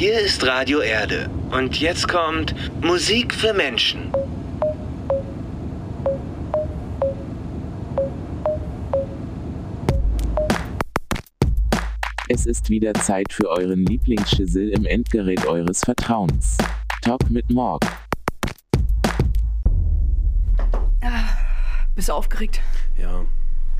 Hier ist Radio Erde. Und jetzt kommt Musik für Menschen. Es ist wieder Zeit für euren Lieblingsschissel im Endgerät eures Vertrauens. Talk mit Morg. Bist du aufgeregt? Ja,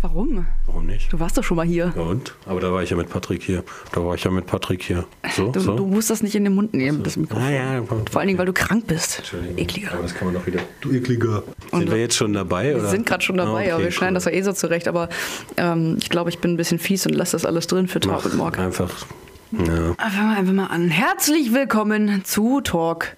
Warum? warum nicht? Du warst doch schon mal hier. Ja und? Aber da war ich ja mit Patrick hier. Da war ich ja mit Patrick hier. So, Du, so. du musst das nicht in den Mund nehmen, das Mikrofon. ah ja, Vor allen Dingen, weil du krank bist. Entschuldigung. Ekliger. Aber das kann man doch wieder. Du ekliger. Sind wir jetzt schon dabei? Wir oder? sind gerade schon dabei, Ah, okay, aber wir schneiden cool. das ja eh so zurecht. Aber ähm, ich glaube, ich bin ein bisschen fies und lasse das alles drin für Talk Mach mit Morg. einfach. Ja. Fangen wir einfach mal an. Herzlich willkommen zu Talk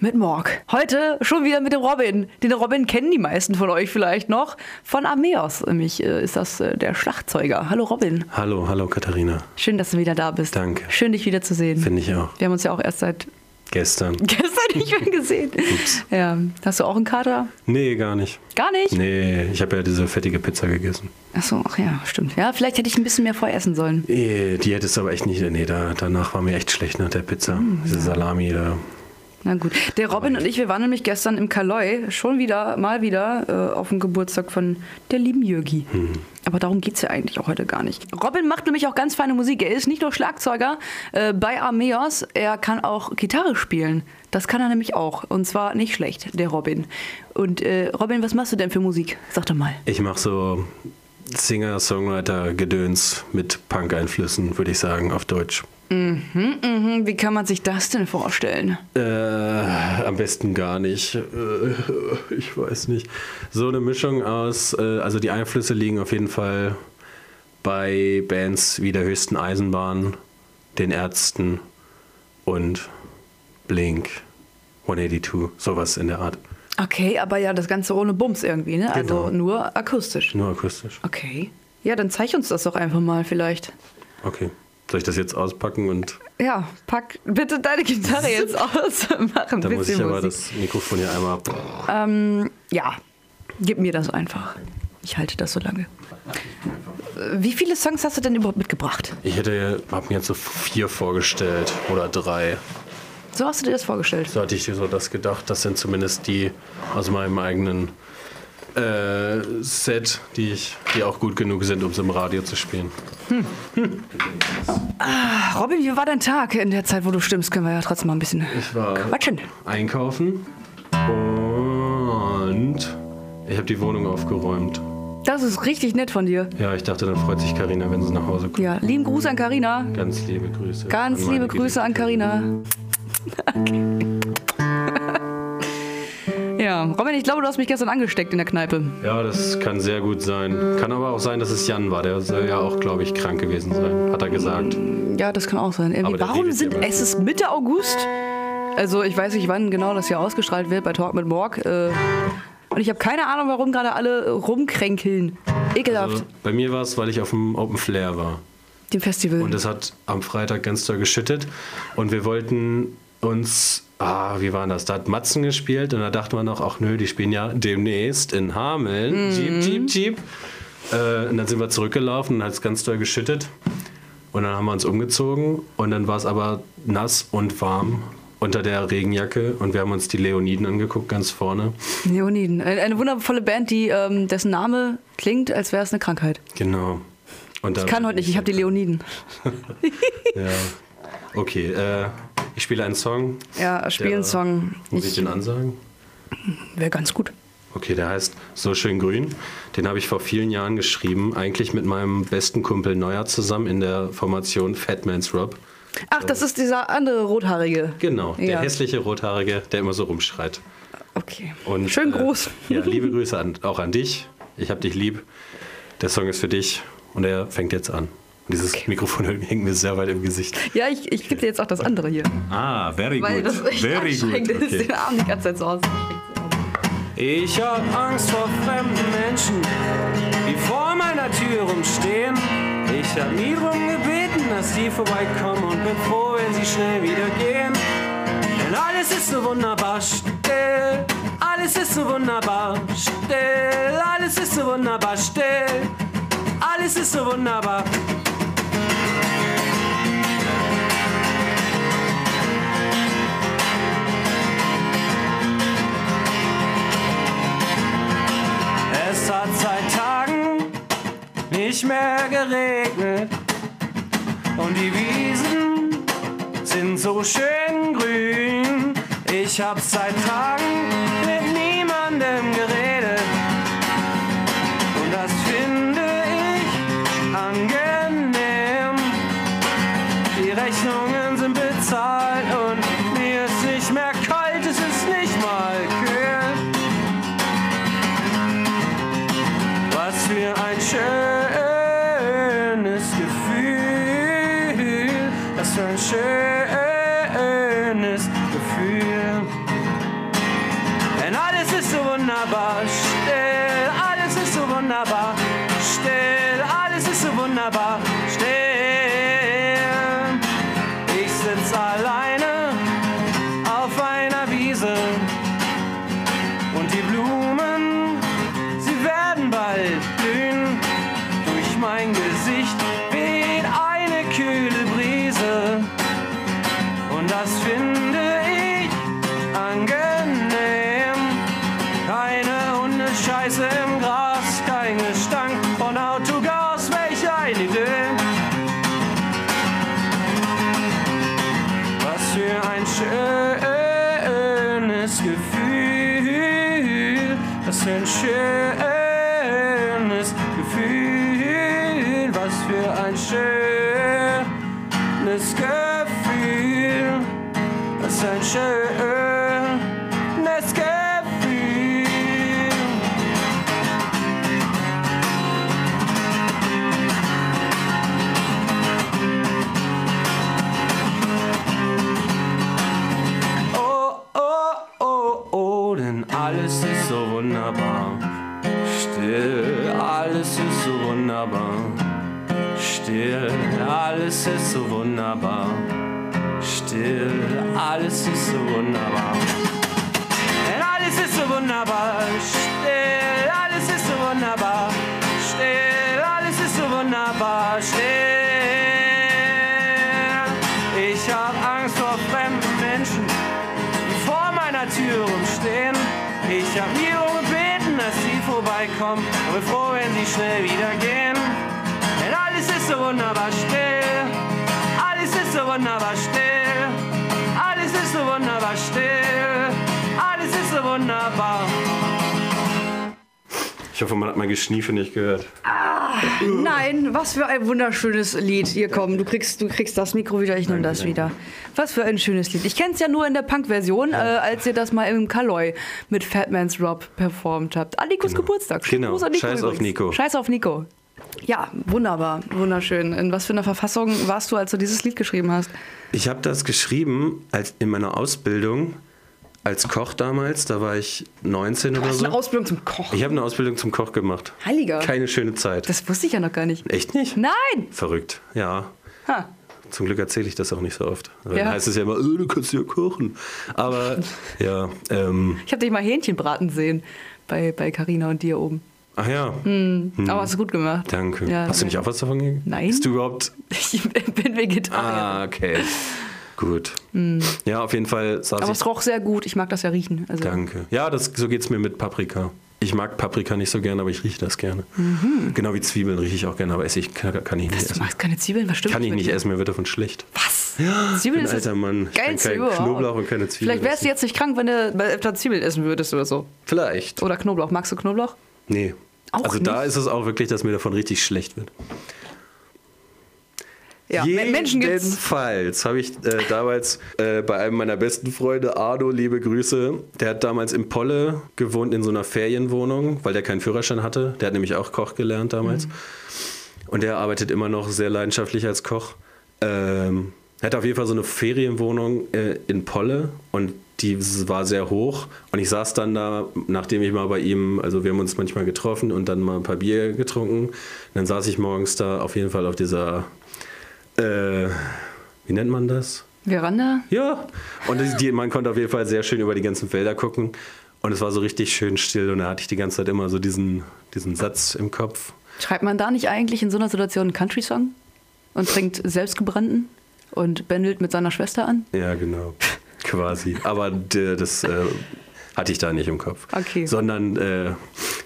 mit Morg. Heute schon wieder mit dem Robin. Den Robin kennen die meisten von euch vielleicht noch von Armeos. Nämlich äh, ist das äh, der Schlagzeuger. Hallo Robin. Hallo, hallo Katharina. Schön, dass du wieder da bist. Danke. Schön, dich wieder zu sehen. Finde ich auch. Wir haben uns ja auch erst seit Gestern. gestern nicht mehr gesehen. Ja. Hast du auch einen Kater? Nee, gar nicht. Gar nicht? Nee, ich habe ja diese fettige Pizza gegessen. Achso, ach ja, stimmt. Ja, vielleicht hätte ich ein bisschen mehr voressen sollen. Nee, die hättest du aber echt nicht. Nee, da, danach war mir echt schlecht nach der Pizza. Hm, Diese Salami da. Na gut. Der Robin und ich, wir waren nämlich gestern im Kaloi, schon wieder, mal wieder, äh, auf dem Geburtstag von der lieben Jürgi. Aber darum geht es ja eigentlich auch heute gar nicht. Robin macht nämlich auch ganz feine Musik. Er ist nicht nur Schlagzeuger äh, bei Armeos, er kann auch Gitarre spielen. Das kann er nämlich auch. Und zwar nicht schlecht, der Robin. Und äh, Robin, was machst du denn für Musik? Sag doch mal. Ich mache so Singer-Songwriter-Gedöns mit Punk-Einflüssen, würde ich sagen, auf Deutsch. Mhm, wie kann man sich das denn vorstellen? Äh, am besten gar nicht. Äh, ich weiß nicht. So eine Mischung aus, äh, also die Einflüsse liegen auf jeden Fall bei Bands wie der höchsten Eisenbahn, den Ärzten und Blink 182, sowas in der Art. Okay, aber ja, das Ganze ohne Bums irgendwie, ne? Also Genau. nur akustisch. Nur akustisch. Okay. Ja, dann zeig uns das doch einfach mal vielleicht. Okay. Soll ich das jetzt auspacken und Ja, pack bitte deine Gitarre jetzt aus. Mach ein dann muss ich bisschen aber Musik. das Mikrofon hier einmal. Ähm, ja, gib mir das einfach. Ich halte das so lange. Wie viele Songs hast du denn überhaupt mitgebracht? Ich hätte, hab mir jetzt so vier vorgestellt oder drei. So hast du dir das vorgestellt. So hatte ich so das gedacht. Das sind zumindest die aus meinem eigenen äh, Set, die, ich, die auch gut genug sind, um sie im Radio zu spielen. Robin, wie war dein Tag in der Zeit, wo du stimmst? Können wir ja trotzdem mal ein bisschen Ich war quatschen. einkaufen und ich habe die Wohnung aufgeräumt. Das ist richtig nett von dir. Ja, ich dachte, dann freut sich Karina, wenn sie nach Hause kommt. Ja, lieben Gruß an Karina. Ganz liebe Grüße. Ganz liebe Grüße an Karina. Ja, Robin, ich glaube, du hast mich gestern angesteckt in der Kneipe. Ja, das kann sehr gut sein. Kann aber auch sein, dass es Jan war. Der soll ja auch, glaube ich, krank gewesen sein, hat er gesagt. Ja, das kann auch sein. Irgendwie, warum sind ja es ist Mitte August? Also ich weiß nicht, wann genau das hier ausgestrahlt wird bei Talk mit Morg. Äh, und ich habe keine Ahnung, warum gerade alle rumkränkeln. Ekelhaft. Also, bei mir war es, weil ich auf dem Open Flair war. Dem Festival. Und es hat am Freitag ganz doll geschüttet. Und wir wollten uns, ah, wie war das? Da hat Matzen gespielt und da dachte man noch, ach nö, die spielen ja demnächst in Hameln. Jeep, Jeep, Jeep. Äh, und dann sind wir zurückgelaufen und hat es ganz doll geschüttet. Und dann haben wir uns umgezogen und dann war es aber nass und warm unter der Regenjacke und wir haben uns die Leoniden angeguckt, ganz vorne. Leoniden. Eine, eine wundervolle Band, die, ähm, dessen Name klingt, als wäre es eine Krankheit. Genau. Und Ich kann heute nicht, ich habe die Leoniden. Ja. Okay, äh, ich spiele einen Song. Ja, spiel Der- einen Song. Muss ich Ich- den ansagen? Wäre ganz gut. Okay, der heißt So schön grün. Den habe ich vor vielen Jahren geschrieben, eigentlich mit meinem besten Kumpel Neuer zusammen in der Formation Fatman's Rob. Ach, das ist dieser andere Rothaarige. Genau, der Ja. hässliche Rothaarige, der immer so rumschreit. Okay. Und, Schön äh, groß. ja, liebe Grüße an, auch an dich. Ich habe dich lieb. Der Song ist für dich und er fängt jetzt an. Dieses Mikrofon hängt mir sehr weit im Gesicht. Ja, ich, ich gebe dir jetzt auch das andere hier. Ah, very Weil good. das Very good. ist, Okay. den Arm die ganze Zeit so aus. Ich hab Angst vor fremden Menschen, die vor meiner Tür rumstehen. Ich hab nie drum gebeten, dass sie vorbeikommen und bin froh, wenn sie schnell wieder gehen. Denn alles ist so wunderbar still, alles ist so wunderbar still, alles ist so wunderbar still, alles ist so wunderbar. Nicht mehr geregnet. Und die Wiesen sind so schön grün. Ich hab seit Tagen ein schönes Gefühl, was ein schönes alles ist so wunderbar. Still, alles ist so wunderbar. Denn alles ist so wunderbar. Still, alles ist so wunderbar. Still, alles ist so wunderbar. Still. Ich hab Angst vor fremden Menschen, die vor meiner Tür rumstehen. Ich hab darum gebeten, dass sie vorbeikommen. Bin froh, wenn sie schnell wieder gehen. Denn alles ist so wunderbar still. Alles ist so wunderbar still. Alles ist so wunderbar still. Alles ist so wunderbar. Ich hoffe, man hat mein Geschniefe nicht gehört. Nein, was für ein wunderschönes Lied. Hier komm, du kriegst, du kriegst das Mikro wieder, ich nehme das wieder. Was für ein schönes Lied. Ich kenne es ja nur in der Punk-Version, äh, als ihr das mal im Kaloi mit Fatman's Rob performt habt. An Nikos Geburtstag. Genau. Gruß an Nico Scheiß auf übrigens. Nico. Scheiß auf Nico. Ja, wunderbar, wunderschön. In was für einer Verfassung warst du, als du dieses Lied geschrieben hast? Ich habe das geschrieben als in meiner Ausbildung als Koch damals. Da war ich 19 oder Das ist so. eine Ausbildung zum Kochen. Ich habe eine Ausbildung zum Koch gemacht. Heiliger. Keine schöne Zeit. Das wusste ich ja noch gar nicht. Echt nicht? Nein! Verrückt, ja. Ha. Zum Glück erzähle ich das auch nicht so oft. Dann Ja. heißt es ja immer, oh, du kannst ja kochen. Aber ja, ähm, Ich habe dich mal Hähnchen braten sehen bei bei Carina und dir oben. Ach ja, Aber hast du gut gemacht. danke. Ja, Hast du nicht auch was davon gegeben? Nein. Bist du überhaupt Ich bin Vegetarier. Ah, okay. Gut. Ja, auf jeden Fall saß Aber es roch sehr gut. Ich mag das ja riechen. Also, Danke. Ja, das, so geht es mir mit Paprika. Ich mag Paprika nicht so gerne, aber ich rieche das gerne. Genau wie Zwiebeln rieche ich auch gerne, aber esse ich, kann, kann ich nicht Du essen. magst keine Zwiebeln? Was stimmt Kann ich nicht dir? essen, mir wird davon schlecht. Was? Ich Zwiebeln ist alter Mann. Ich kann geilste kein überhaupt. Knoblauch und keine Zwiebeln. Vielleicht wärst du essen. jetzt nicht krank, wenn du öfter Zwiebeln essen würdest oder so. Vielleicht. Oder Knoblauch. Magst du Knoblauch? Nee. Auch also da nicht? ist es auch wirklich, dass mir davon richtig schlecht wird. Ja, Men- Menschen gibt's. Jedenfalls habe ich äh, damals äh, bei einem meiner besten Freunde, Arno, liebe Grüße, der hat damals in Polle gewohnt in so einer Ferienwohnung, weil der keinen Führerschein hatte. Der hat nämlich auch Koch gelernt damals. Mhm. Und der arbeitet immer noch sehr leidenschaftlich als Koch. Ähm, er hatte auf jeden Fall so eine Ferienwohnung äh, in Polle und die war sehr hoch. Und ich saß dann da, nachdem ich mal bei ihm, also wir haben uns manchmal getroffen und dann mal ein paar Bier getrunken. Und dann saß ich morgens da auf jeden Fall auf dieser, äh, wie nennt man das? Veranda? Ja. Und die, man konnte auf jeden Fall sehr schön über die ganzen Felder gucken. Und es war so richtig schön still und da hatte ich die ganze Zeit immer so diesen, diesen Satz im Kopf. Schreibt man da nicht eigentlich in so einer Situation einen Country-Song? Und trinkt selbstgebrannten? Und bändelt mit seiner Schwester an? Ja, genau. Quasi. Aber d- das äh, hatte ich da nicht im Kopf. Okay. Sondern, äh,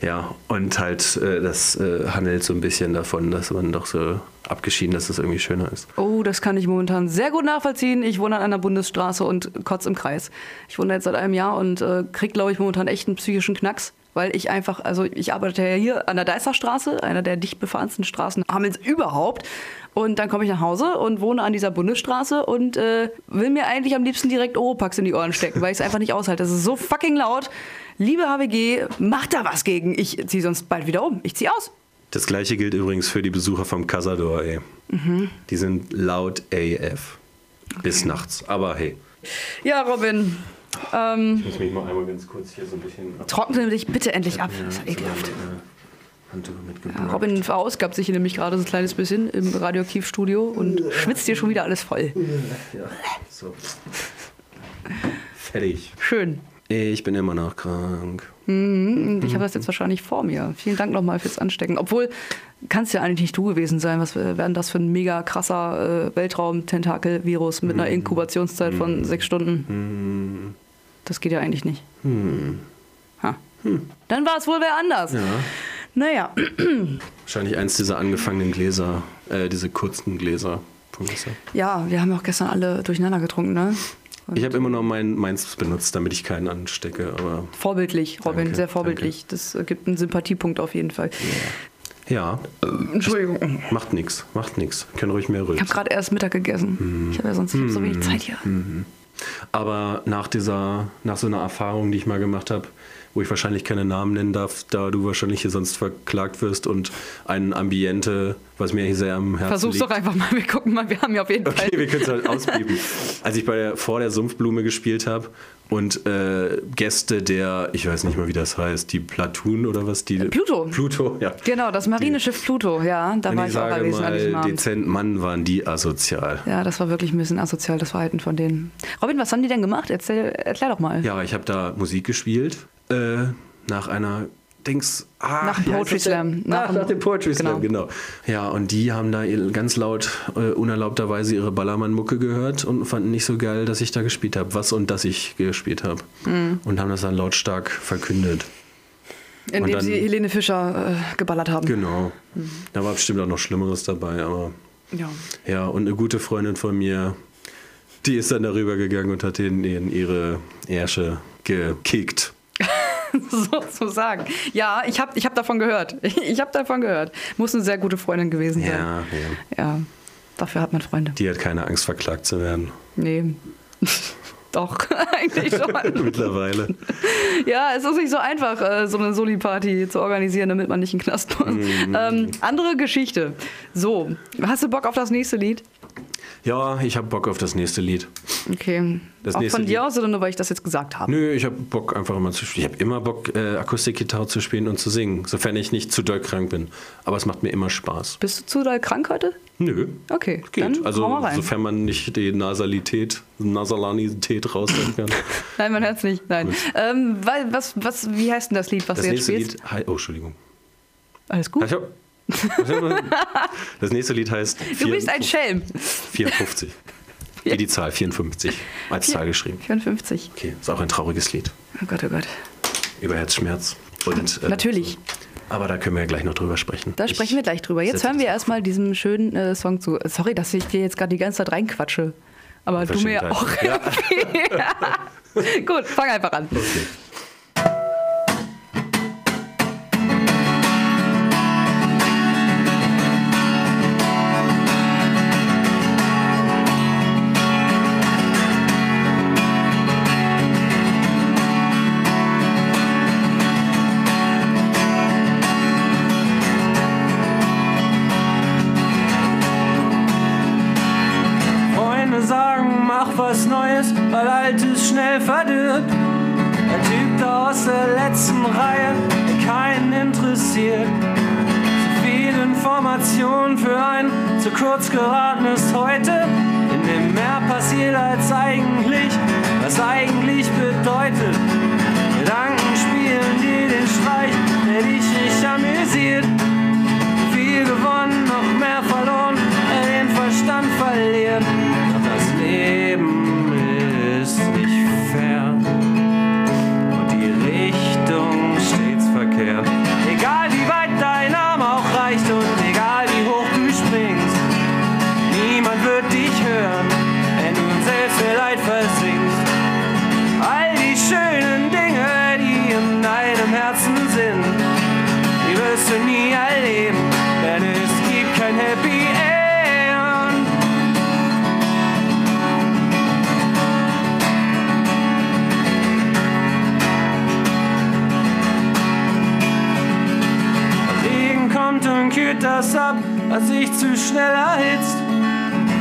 Ja, und halt, äh, das äh, handelt so ein bisschen davon, dass man doch so abgeschieden, dass es irgendwie schöner ist. Oh, das kann ich momentan sehr gut nachvollziehen. Ich wohne an einer Bundesstraße und kotz im Kreis. Ich wohne jetzt seit einem Jahr und äh, krieg, glaube ich, momentan echt einen psychischen Knacks. Weil ich einfach, also ich arbeite ja hier an der Deißerstraße, einer der dicht befahrensten Straßen Hamelns überhaupt. Und dann komme ich nach Hause und wohne an dieser Bundesstraße und äh, will mir eigentlich am liebsten direkt Oropax in die Ohren stecken, weil ich es einfach nicht aushalte. Das ist so fucking laut. Liebe HWG, macht da was gegen. Ich ziehe sonst bald wieder um. Ich ziehe aus. Das gleiche gilt übrigens für die Besucher vom Casador, ey. Mhm. Die sind laut AF. Bis nachts. Aber hey. Ja, Robin, ähm, Ich muss mich mal einmal ganz kurz hier so ein bisschen ab. trockne dich bitte endlich ab. Das ist ja ekelhaft. Handtuch Ja. Robin verausgabt sich hier nämlich gerade so ein kleines bisschen im Radioarchivstudio und schwitzt dir schon wieder alles voll. Ja, so. Fertig. Schön. Ich bin immer noch krank. Und ich habe das jetzt wahrscheinlich vor mir. Vielen Dank nochmal fürs Anstecken. Obwohl, kann es ja eigentlich nicht du gewesen sein. Was wäre denn das für ein mega krasser äh, Weltraum-Tentakel-Virus mit einer Inkubationszeit von sechs Stunden? Das geht ja eigentlich nicht. Ha. Dann war es wohl wer anders. Ja. Naja, Wahrscheinlich eins dieser angefangenen Gläser, äh, diese kurzen Gläser. ja, wir haben ja auch gestern alle durcheinander getrunken, ne? Ich habe immer noch mein, meins benutzt, damit ich keinen anstecke, aber Vorbildlich, Robin, Danke, sehr vorbildlich. Das äh, gibt einen Sympathiepunkt auf jeden Fall. ja, Entschuldigung. macht nichts, macht nichts. Können ruhig mehr Ich habe rülpsen. gerade erst Mittag gegessen. Ich habe ja sonst hab so wenig Zeit hier. Aber nach dieser, nach so einer Erfahrung, die ich mal gemacht habe, wo ich wahrscheinlich keine Namen nennen darf, da du wahrscheinlich hier sonst verklagt wirst und ein Ambiente, was mir hier sehr am Herzen Versuch's liegt. doch einfach mal. Wir gucken mal. Wir haben ja auf jeden Fall. Okay, wir können es halt ausbieben. Als ich bei der, vor der Sumpfblume gespielt habe und äh, Gäste der, ich weiß nicht mal, wie das heißt, die Platoon oder was? Die, Pluto. Pluto, ja. Genau, das Marineschiff Pluto, ja, da war ich ich auch gewesen an diesem mal, Abend. dezent Mann waren die asozial. Ja, das war wirklich ein bisschen asozial, das Verhalten von denen. Robin, was haben die denn gemacht? Erzähl, erklär doch mal. Ja, ich habe da Musik gespielt, äh, nach einer Dings. Ah, Nach Poetry? Slam. Nach, Nach nach dem Poetry Slam, genau. genau. Ja, und die haben da ganz laut, äh, unerlaubterweise ihre Ballermann-Mucke gehört und fanden nicht so geil, dass ich da gespielt habe. Was und dass ich gespielt habe. Mhm. Und haben das dann lautstark verkündet. Indem dann- sie Helene Fischer äh, geballert haben. Genau. Mhm. Da war bestimmt auch noch Schlimmeres dabei, aber Ja. ja, und eine gute Freundin von mir, die ist dann darüber gegangen und hat denen in ihre Ärsche gekickt. Sozusagen. Ja, ich habe ich hab davon gehört. Ich habe davon gehört. Muss eine sehr gute Freundin gewesen sein. Ja, ja. Ja, dafür hat man Freunde. Die hat keine Angst, verklagt zu werden. Nee. Doch, eigentlich schon. Mittlerweile. Ja, es ist nicht so einfach, äh, so eine Soli-Party zu organisieren, damit man nicht in den Knast muss. Mhm. Ähm, andere Geschichte. So, hast du Bock auf das nächste Lied? Ja, ich habe Bock auf das nächste Lied. Okay. Das Auch nächste von dir Lied. aus oder nur, weil ich das jetzt gesagt habe? Nö, ich habe Bock einfach immer zu spielen. Ich habe immer Bock, äh, Akustikgitarre zu spielen und zu singen, sofern ich nicht zu doll krank bin. Aber es macht mir immer Spaß. Bist du zu doll krank heute? Nö. Okay, Geht. dann also, mal rein. sofern man nicht die Nasalität, Nasalanität raushören kann. Nein, man hört es nicht. Nein. Ähm, was, was, wie heißt denn das Lied, was Das du jetzt nächste spielst? Lied. Oh, Entschuldigung. Alles gut. Also, das nächste Lied heißt Du bist ein 54. Schelm. 54. Wie die Zahl 54 als Zahl geschrieben. 54. Okay, ist auch ein trauriges Lied. Oh Gott, oh Gott. Über Herzschmerz. Und, äh, Natürlich. Aber da können wir ja gleich noch drüber sprechen. Da sprechen wir gleich drüber. Jetzt hören wir erstmal diesen schönen äh, Song zu. Sorry, dass ich dir jetzt gerade die ganze Zeit reinquatsche. Aber du mir ja auch. Verschämtheit. Ja. Gut, fang einfach an. Okay. Zu schnell erhitzt.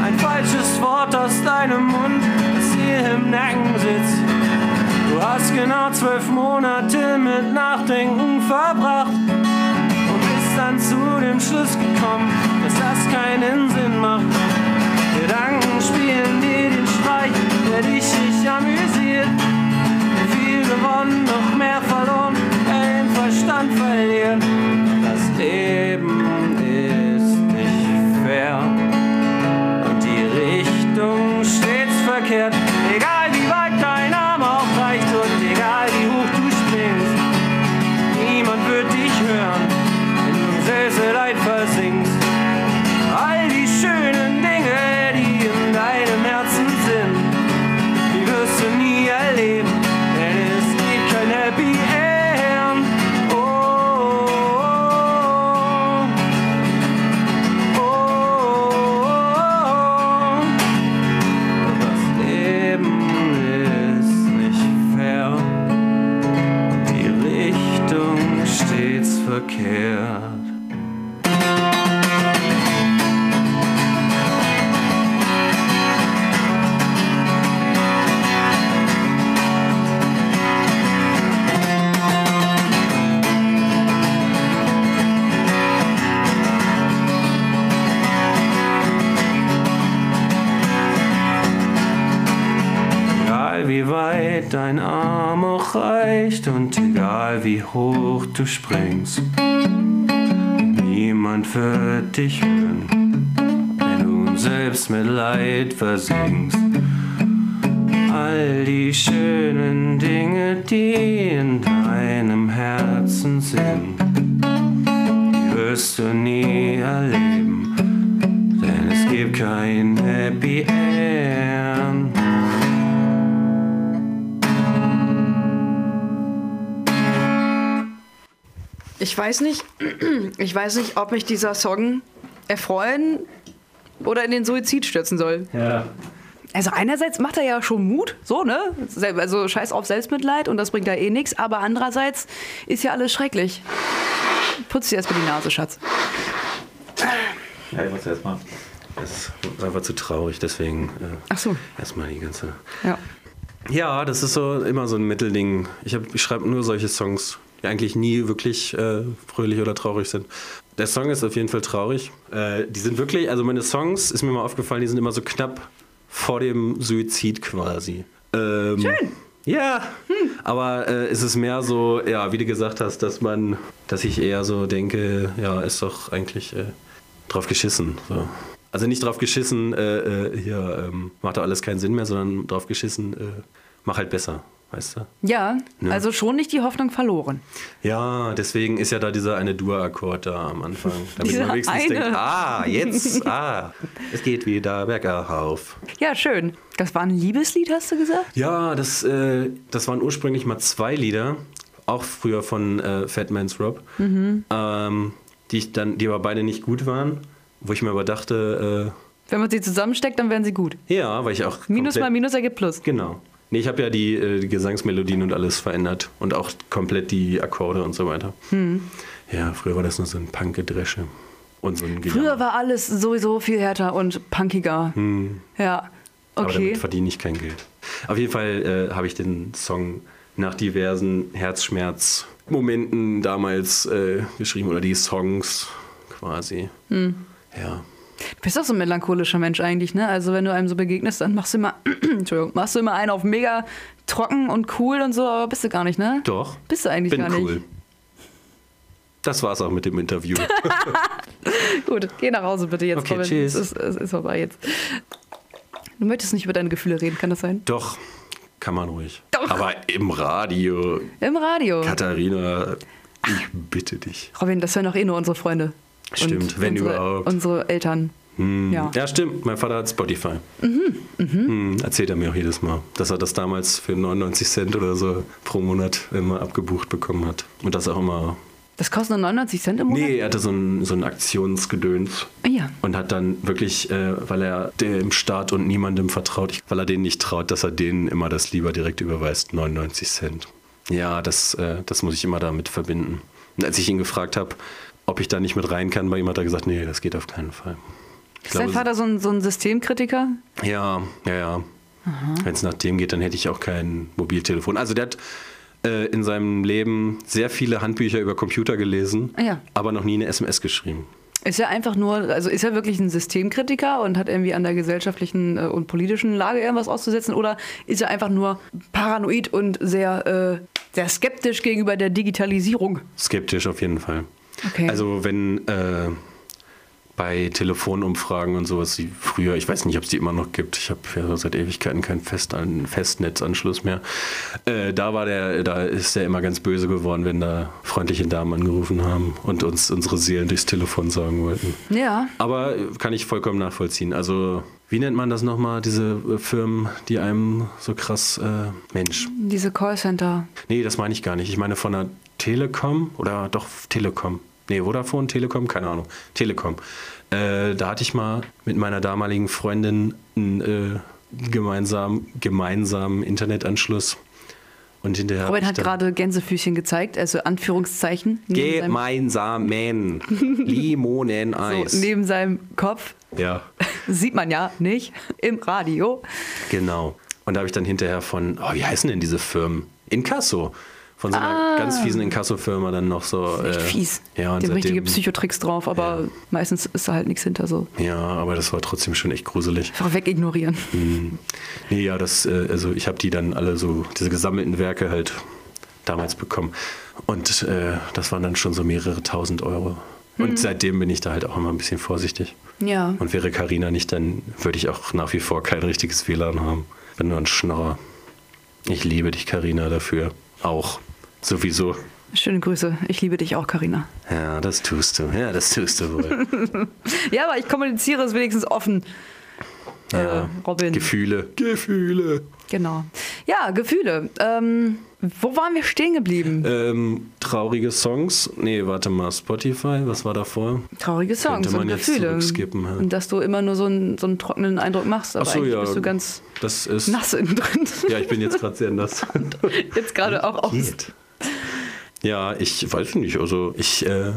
Ein falsches Wort aus deinem Mund, das hier im Nacken sitzt. Du hast genau zwölf Monate mit Nachdenken verbracht und bist dann zu dem Schluss gekommen, dass das keinen Sinn macht. Gedanken spielen dir den Streich, der dich nicht amüsiert. Viel gewonnen, noch mehr verloren, den Verstand verlieren. Das Leben reicht und egal wie hoch du springst, niemand wird dich hören, wenn du in Selbstmitleid versinkst. All die schönen Dinge, die in deinem Herzen sind, die wirst du nie erleben, denn es gibt kein Happy End. Ich weiß nicht, ich weiß nicht, ob mich dieser Song erfreuen oder in den Suizid stürzen soll. Ja. Also einerseits macht er ja schon Mut, so, ne? Also scheiß auf Selbstmitleid und das bringt da eh nichts, aber andererseits ist ja alles schrecklich. Putz dir erstmal die Nase, Schatz. Ja, ich muss erstmal. Das ist einfach zu traurig, deswegen äh, Ach so, erstmal die ganze. ja. Ja, das ist so immer so ein Mittelding. Ich, hab- ich schreibe nur solche Songs, die eigentlich nie wirklich äh, fröhlich oder traurig sind. Der Song ist auf jeden Fall traurig. Äh, die sind wirklich, also meine Songs, ist mir mal aufgefallen, die sind immer so knapp vor dem Suizid quasi. Ähm, Schön. Ja, aber äh, es ist mehr so, ja, wie du gesagt hast, dass man, dass ich eher so denke, ja, ist doch eigentlich äh, drauf geschissen. So. Also nicht drauf geschissen, äh, äh, hier ähm, macht doch alles keinen Sinn mehr, sondern drauf geschissen, äh, mach halt besser, weißt du? Ja, Ja. also schon nicht die Hoffnung verloren. Ja, deswegen ist ja da dieser eine Dur-Akkord da am Anfang. Damit Dieser man wenigstens eine. denkt, ah, jetzt, ah, es geht wieder bergauf. Ja, schön. Das war ein Liebeslied, hast du gesagt? Ja, das, äh, das waren ursprünglich mal zwei Lieder, auch früher von äh, Fat Man's Rob, ähm, die, ich dann, die aber beide nicht gut waren, wo ich mir aber dachte, Wenn man sie zusammensteckt, dann werden sie gut. äh, ja, weil ich auch. Minus mal Minus ergibt Plus. Genau. Nee, ich habe ja die, äh, die Gesangsmelodien und alles verändert und auch komplett die Akkorde und so weiter. Hm. Ja, früher war das nur so ein Punkgedresche und so ein Gejammer. Früher war alles sowieso viel härter und punkiger. Ja, Aber okay. damit verdiene ich kein Geld. Auf jeden Fall äh, habe ich den Song nach diversen Herzschmerz-Momenten damals äh, geschrieben oder die Songs quasi. Hm. Ja. Du bist doch so ein melancholischer Mensch eigentlich, ne? Also wenn du einem so begegnest, dann machst du immer, Entschuldigung, machst du immer einen auf mega trocken und cool und so, aber bist du gar nicht, ne? Doch. Bist du eigentlich Bin gar nicht. cool. Das war's auch mit dem Interview. Gut, geh nach Hause bitte jetzt. Okay, Robin. tschüss. Es ist, es ist vorbei jetzt. Du möchtest nicht über deine Gefühle reden, kann das sein? Doch, kann man ruhig. Doch. Aber im Radio, Im Radio. Katharina, ich bitte dich. Robin, das hören doch eh nur unsere Freunde. Stimmt, wenn unsere, überhaupt. Unsere Eltern. Hm. Ja. Ja. stimmt. Mein Vater hat Spotify. Hm, erzählt er mir auch jedes Mal, dass er das damals für 99 Cent oder so pro Monat immer abgebucht bekommen hat. Und das auch immer. Das kostet nur 99 Cent im Monat? Nee, er hatte so ein, so ein Aktionsgedöns. Ah, Ja. Und hat dann wirklich, äh, weil er dem Staat und niemandem vertraut, weil er denen nicht traut, dass er denen immer das lieber direkt überweist, 99 Cent. Ja, das, äh, das muss ich immer damit verbinden. Und als ich ihn gefragt habe, ob ich da nicht mit rein kann. Bei ihm hat er gesagt, nee, das geht auf keinen Fall. Ich Ist dein glaube, Vater so ein, so ein Systemkritiker? ja, ja, ja. Wenn es nach dem geht, dann hätte ich auch kein Mobiltelefon. Also der hat äh, in seinem Leben sehr viele Handbücher über Computer gelesen, ja. aber noch nie eine SMS geschrieben. Ist er einfach nur, also ist er wirklich ein Systemkritiker und hat irgendwie an der gesellschaftlichen äh, und politischen Lage irgendwas auszusetzen? Oder ist er einfach nur paranoid und sehr, äh, sehr skeptisch gegenüber der Digitalisierung? Skeptisch auf jeden Fall. Okay. Also wenn äh, bei Telefonumfragen und sowas wie früher, ich weiß nicht, ob es die immer noch gibt, ich habe ja seit Ewigkeiten keinen Fest Festnetzanschluss mehr. Äh, da war der, da ist der immer ganz böse geworden, wenn da freundliche Damen angerufen haben und uns unsere Seelen durchs Telefon sagen wollten. Ja. Aber kann ich vollkommen nachvollziehen. Also wie nennt man das nochmal, diese äh, Firmen, die einem so krass, äh, Mensch, Diese Callcenter. Nee, das meine ich gar nicht. Ich meine von der Telekom oder doch Telekom. Nee, Vodafone, Telekom, keine Ahnung. Telekom. Äh, da hatte ich mal mit meiner damaligen Freundin einen äh, gemeinsam, gemeinsamen Internetanschluss. Und hinterher. Robin hat gerade Gänsefüßchen gezeigt, also Anführungszeichen. Gemeinsamen so, Limoneneis. neben seinem Kopf. ja, Sieht man ja nicht im Radio. genau. Und da habe ich dann hinterher von, oh, wie heißen denn diese Firmen? Inkasso. Von so einer ganz fiesen Inkasso-Firma dann noch so. Ah. Echt äh, fies. Ja, und Die haben richtige Psychotricks drauf, aber meistens ist da halt nichts hinter so. Ja, aber das war trotzdem schon echt gruselig. Einfach wegignorieren. Nee, ja, das, äh, also ich habe die dann alle so, diese gesammelten Werke halt damals bekommen. Und äh, das waren dann schon so mehrere tausend Euro. Und seitdem bin ich da halt auch immer ein bisschen vorsichtig. Ja. Und wäre Karina nicht, dann würde ich auch nach wie vor kein richtiges WLAN haben. Bin nur ein Schnorrer. Ich liebe dich, Karina, dafür. Auch. Sowieso. Schöne Grüße. Ich liebe dich auch, Karina. Ja, das tust du. Ja, das tust du wohl. Ja, aber ich kommuniziere es wenigstens offen. ja. Äh, Robin. Gefühle. Gefühle. Genau. Ja, Gefühle. Ähm, wo waren wir stehen geblieben? Ähm, traurige Songs. Nee, warte mal, Spotify, was war davor? Traurige Songs könnte man und jetzt Gefühle. zurückskippen, ja. Und dass du immer nur so einen, so einen trockenen Eindruck machst, aber Ach so, eigentlich ja. bist du ganz Das ist. nass innen drin. Ja, ich bin jetzt gerade sehr nass. Jetzt gerade auch aus. Ja, ich weiß nicht. Also ich äh,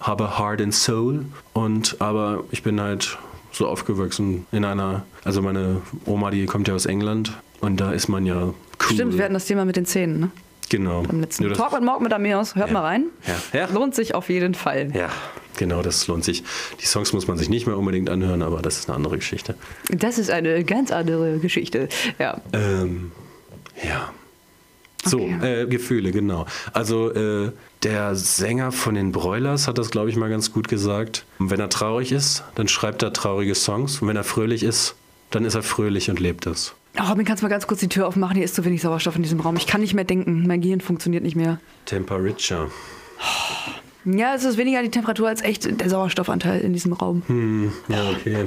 habe Heart and Soul und aber ich bin halt so aufgewachsen in einer. Also meine Oma, die kommt ja aus England und da ist man ja cool. Stimmt, wir hatten das Thema mit den Zähnen, ne? genau. Beim letzten Nur Talk mit Morg mit Ameos. Hört Ja. mal rein. Ja. Ja. Lohnt sich auf jeden Fall. Ja, genau, das lohnt sich. Die Songs muss man sich nicht mehr unbedingt anhören, aber das ist eine andere Geschichte. Das ist eine ganz andere Geschichte. Ja. Ähm, ja. So, Okay. äh, Gefühle, genau. Also äh, der Sänger von den Broilers hat das, glaube ich, mal ganz gut gesagt. Wenn er traurig ist, dann schreibt er traurige Songs. Und wenn er fröhlich ist, dann ist er fröhlich und lebt es. Oh, Robin, kannst du mal ganz kurz die Tür aufmachen? Hier ist zu wenig Sauerstoff in diesem Raum. Ich kann nicht mehr denken. Mein Gehirn funktioniert nicht mehr. Temperature. Ja, es ist weniger die Temperatur als echt der Sauerstoffanteil in diesem Raum. Hm, ja, okay.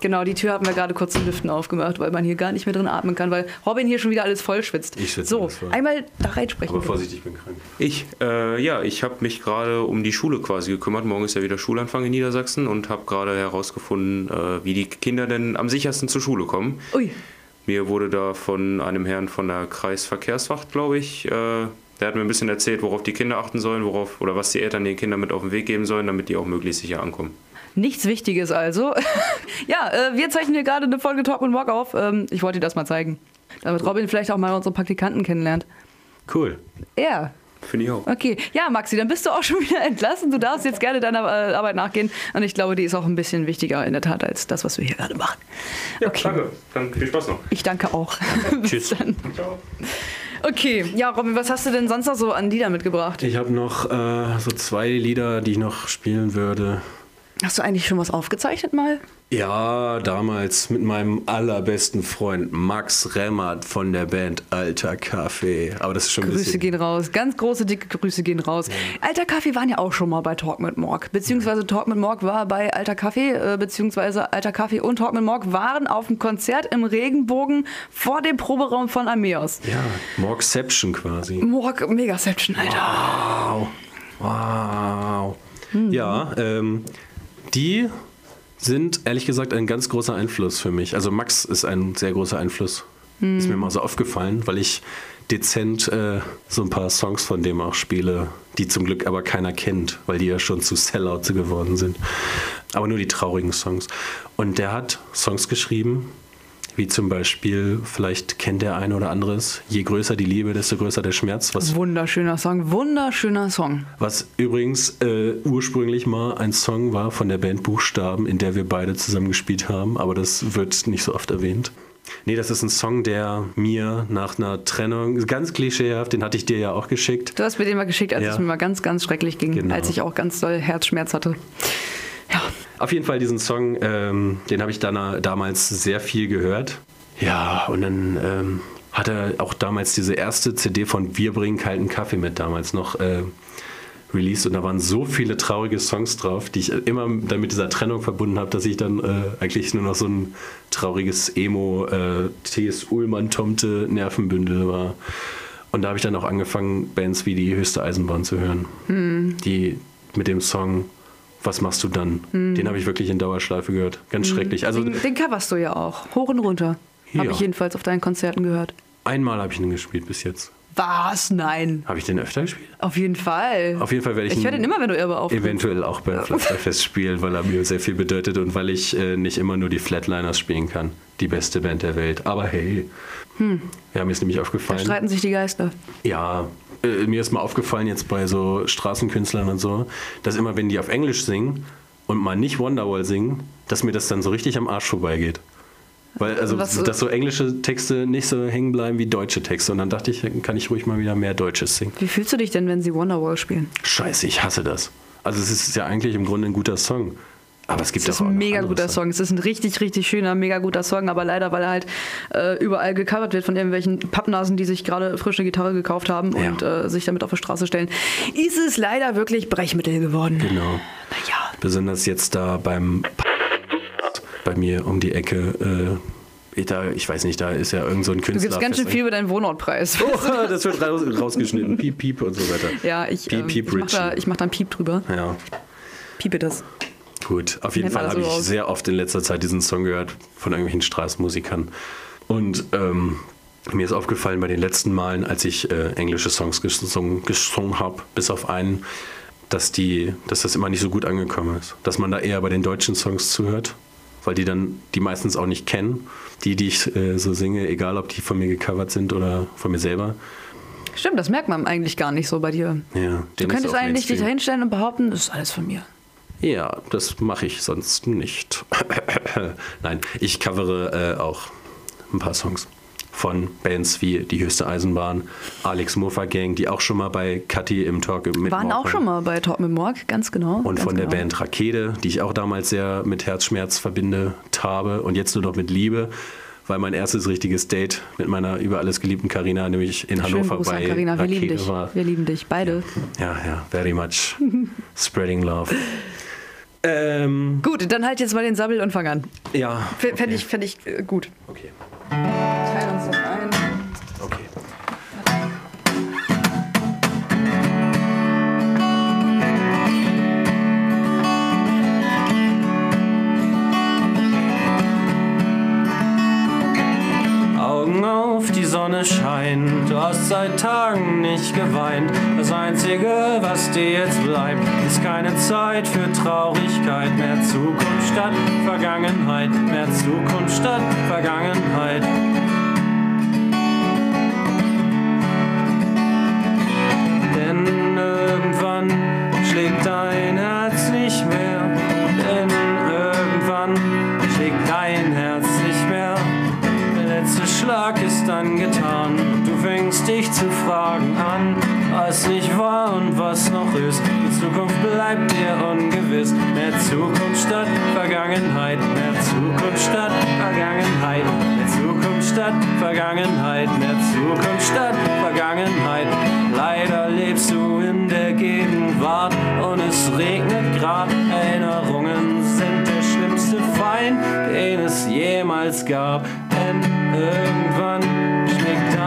Genau, die Tür haben wir gerade kurz zum Lüften aufgemacht, weil man hier gar nicht mehr drin atmen kann, weil Robin hier schon wieder alles voll schwitzt. Ich schwitze So, voll. einmal da reinsprechen. Aber bitte. Vorsicht, ich bin krank. Ich, äh, ja, ich habe mich gerade um die Schule quasi gekümmert. Morgen ist ja wieder Schulanfang in Niedersachsen und habe gerade herausgefunden, äh, wie die Kinder denn am sichersten zur Schule kommen. Ui, Mir wurde da von einem Herrn von der Kreisverkehrswacht, glaube ich, äh, der hat mir ein bisschen erzählt, worauf die Kinder achten sollen, worauf oder was die Eltern den Kindern mit auf den Weg geben sollen, damit die auch möglichst sicher ankommen. Nichts Wichtiges also. ja, äh, wir zeichnen hier gerade eine Folge Talk und Walk auf. Ähm, ich wollte dir das mal zeigen. Damit Robin vielleicht auch mal unsere Praktikanten kennenlernt. Cool. Er Finde ich auch. Okay, ja, Maxi, dann bist du auch schon wieder entlassen. Du darfst jetzt gerne deiner äh, Arbeit nachgehen. Und ich glaube, die ist auch ein bisschen wichtiger in der Tat als das, was wir hier gerade machen. Ja, Okay. danke. Dann viel Spaß noch. Ich danke auch. Tschüss. dann. Ciao. Okay, ja, Robin, was hast du denn sonst noch so an Lieder mitgebracht? Ich habe noch äh, so zwei Lieder, die ich noch spielen würde. Hast du eigentlich schon was aufgezeichnet mal? Ja, damals mit meinem allerbesten Freund Max Remmert von der Band Alter Kaffee. Aber das ist schon ein Grüße bisschen... gehen raus. Ganz große, dicke Grüße gehen raus. Alter Kaffee waren ja auch schon mal bei Talk mit Morg. Beziehungsweise Talk mit Morg war bei Alter Kaffee, äh, beziehungsweise Alter Kaffee und Talk mit Morg waren auf dem Konzert im Regenbogen vor dem Proberaum von Ameos. Ja, Morgception quasi. Morg Megaception, Alter. Wow. Wow. Ja, ähm, die sind ehrlich gesagt ein ganz großer Einfluss für mich. Also Max ist ein sehr großer Einfluss. Ist mir mal so aufgefallen, weil ich dezent äh, so ein paar Songs von dem auch spiele, die zum Glück aber keiner kennt, weil die ja schon zu Sellout geworden sind. Aber nur die traurigen Songs. Und der hat Songs geschrieben, wie zum Beispiel, vielleicht kennt der eine oder anderes, je größer die Liebe, desto größer der Schmerz, was Wunderschöner Song, wunderschöner Song. was übrigens äh, ursprünglich mal ein Song war von der Band Buchstaben, in der wir beide zusammen gespielt haben, aber das wird nicht so oft erwähnt. Nee, das ist ein Song, der mir nach einer Trennung, ganz klischeehaft, den hatte ich dir ja auch geschickt. Du hast mir den mal geschickt, als Ja. es mir mal ganz, ganz schrecklich ging, Genau. als ich auch ganz doll Herzschmerz hatte. Auf jeden Fall diesen Song, ähm, den habe ich dann, damals sehr viel gehört. Ja, und dann ähm, hat er auch damals diese erste CD von Wir bringen kalten Kaffee mit damals noch äh, released und da waren so viele traurige Songs drauf, die ich immer dann mit dieser Trennung verbunden habe, dass ich dann äh, eigentlich nur noch so ein trauriges Emo äh, T.S. Ullmann Tomte Nervenbündel war. Und da habe ich dann auch angefangen, Bands wie die Höchste Eisenbahn zu hören, die mit dem Song Was machst du dann? Den habe ich wirklich in Dauerschleife gehört. Ganz schrecklich. Also den, den coverst du ja auch. Hoch und runter. Habe Ja. ich jedenfalls auf deinen Konzerten gehört. einmal habe ich ihn gespielt bis jetzt. Was? Nein. Habe ich den öfter gespielt? Auf jeden Fall. Auf jeden Fall werde ich Ich ihn den immer, wenn du Irre auftrittst. eventuell auch beim Pflasterfest spielen, weil er mir sehr viel bedeutet und weil ich äh, nicht immer nur die Flatliners spielen kann. Die beste Band der Welt. Aber hey. Ja, mir ist nämlich Da aufgefallen. streiten sich die Geister. Ja, äh, mir ist mal aufgefallen jetzt bei so Straßenkünstlern und so, dass immer wenn die auf Englisch singen und mal nicht Wonderwall singen, dass mir das dann so richtig am Arsch vorbeigeht. Weil also Was- dass so englische Texte nicht so hängen bleiben wie deutsche Texte und dann dachte ich, kann ich ruhig mal wieder mehr Deutsches singen. Wie fühlst du dich denn, wenn sie Wonderwall spielen? Scheiße, ich hasse das. Also es ist ja eigentlich im Grunde ein guter Song, aber es gibt Es ist auch ein mega guter. Song. Es ist ein richtig, richtig schöner, mega guter Song, aber leider, weil er halt äh, überall gecovert wird von irgendwelchen Pappnasen, die sich gerade frische Gitarre gekauft haben Ja. und äh, sich damit auf die Straße stellen, ist es leider wirklich Brechmittel geworden. Genau. Naja. Besonders jetzt da beim bei mir um die Ecke. Äh, ich, da, ich weiß nicht, da ist ja irgend so ein Du Künstler. gibst ganz schön viel über deinen Wohnortpreis. Oh, das wird raus, rausgeschnitten. Piep, piep und so weiter. Ja, ich, Piep, ähm, piep, ich, mach Richie. da, ich mach da einen Piep drüber. Ja, Piepe das. Gut. Auf jeden Fall habe ich sehr oft in letzter Zeit diesen Song gehört von irgendwelchen Straßenmusikern. Und ähm, mir ist aufgefallen bei den letzten Malen, als ich äh, englische Songs gesungen, gesungen habe, bis auf einen, dass, die, dass das immer nicht so gut angekommen ist. Dass man da eher bei den deutschen Songs zuhört, weil die dann die meistens auch nicht kennen. Die, die ich äh, so singe, egal ob die von mir gecovert sind oder von mir selber. Stimmt, das merkt man eigentlich gar nicht so bei dir. Ja, Du könntest eigentlich dich da hinstellen und behaupten, das ist alles von mir. Ja, das mache ich sonst nicht. Nein, ich covere äh, auch ein paar Songs von Bands wie Die Höchste Eisenbahn, Alex Muffa Gang, die auch schon mal bei Kathi im Talk mit Waren auch Morgan- schon mal bei Talk mit Morg, ganz genau. Und ganz von der genau. Band Rakete, die ich auch damals sehr mit Herzschmerz verbindet habe und jetzt nur noch mit Liebe, weil mein erstes richtiges Date mit meiner über alles geliebten Karina nämlich in Schönen Hannover Gruß an bei Carina, wir Rakete lieben dich. war. Wir lieben dich, beide. Ja, ja, very much. Spreading love. Ähm, Gut, dann halt jetzt mal den Sabbel und fang an. ja. Okay. Fände ich, fänd ich äh, gut. Okay. Teilen uns das ein. Scheint. Du hast seit Tagen nicht geweint. Das Einzige, was dir jetzt bleibt, ist keine Zeit für Traurigkeit. Mehr Zukunft statt Vergangenheit. Mehr Zukunft statt Vergangenheit. Zu fragen an, was nicht war und was noch ist. Die Zukunft bleibt dir ungewiss. Mehr Zukunft statt Vergangenheit, mehr Zukunft statt Vergangenheit, mehr Zukunft statt Vergangenheit, mehr Zukunft statt Vergangenheit. Leider lebst du in der Gegenwart und es regnet grad. Erinnerungen sind der schlimmste Feind, den es jemals gab. Denn irgendwann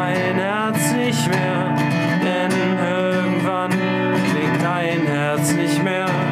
dein Herz nicht mehr. Denn irgendwann schlägt dein Herz nicht mehr.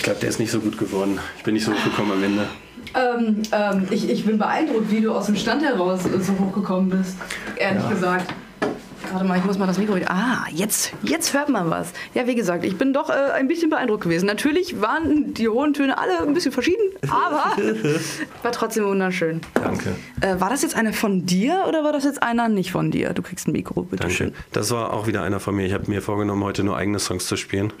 Ich glaube, der ist nicht so gut geworden. Ich bin nicht so hochgekommen am Ende. Ähm, ähm, ich, ich bin beeindruckt, wie du aus dem Stand heraus so hochgekommen bist. Ehrlich gesagt. Warte mal, ich muss mal das Mikro. Ah, jetzt, jetzt hört man was. Ja, wie gesagt, ich bin doch äh, ein bisschen beeindruckt gewesen. Natürlich waren die hohen Töne alle ein bisschen verschieden, aber war trotzdem wunderschön. Danke. Äh, war das jetzt einer von dir oder war das jetzt einer nicht von dir? Du kriegst ein Mikro, bitte Danke. schön. Das war auch wieder einer von mir. Ich habe mir vorgenommen, heute nur eigene Songs zu spielen.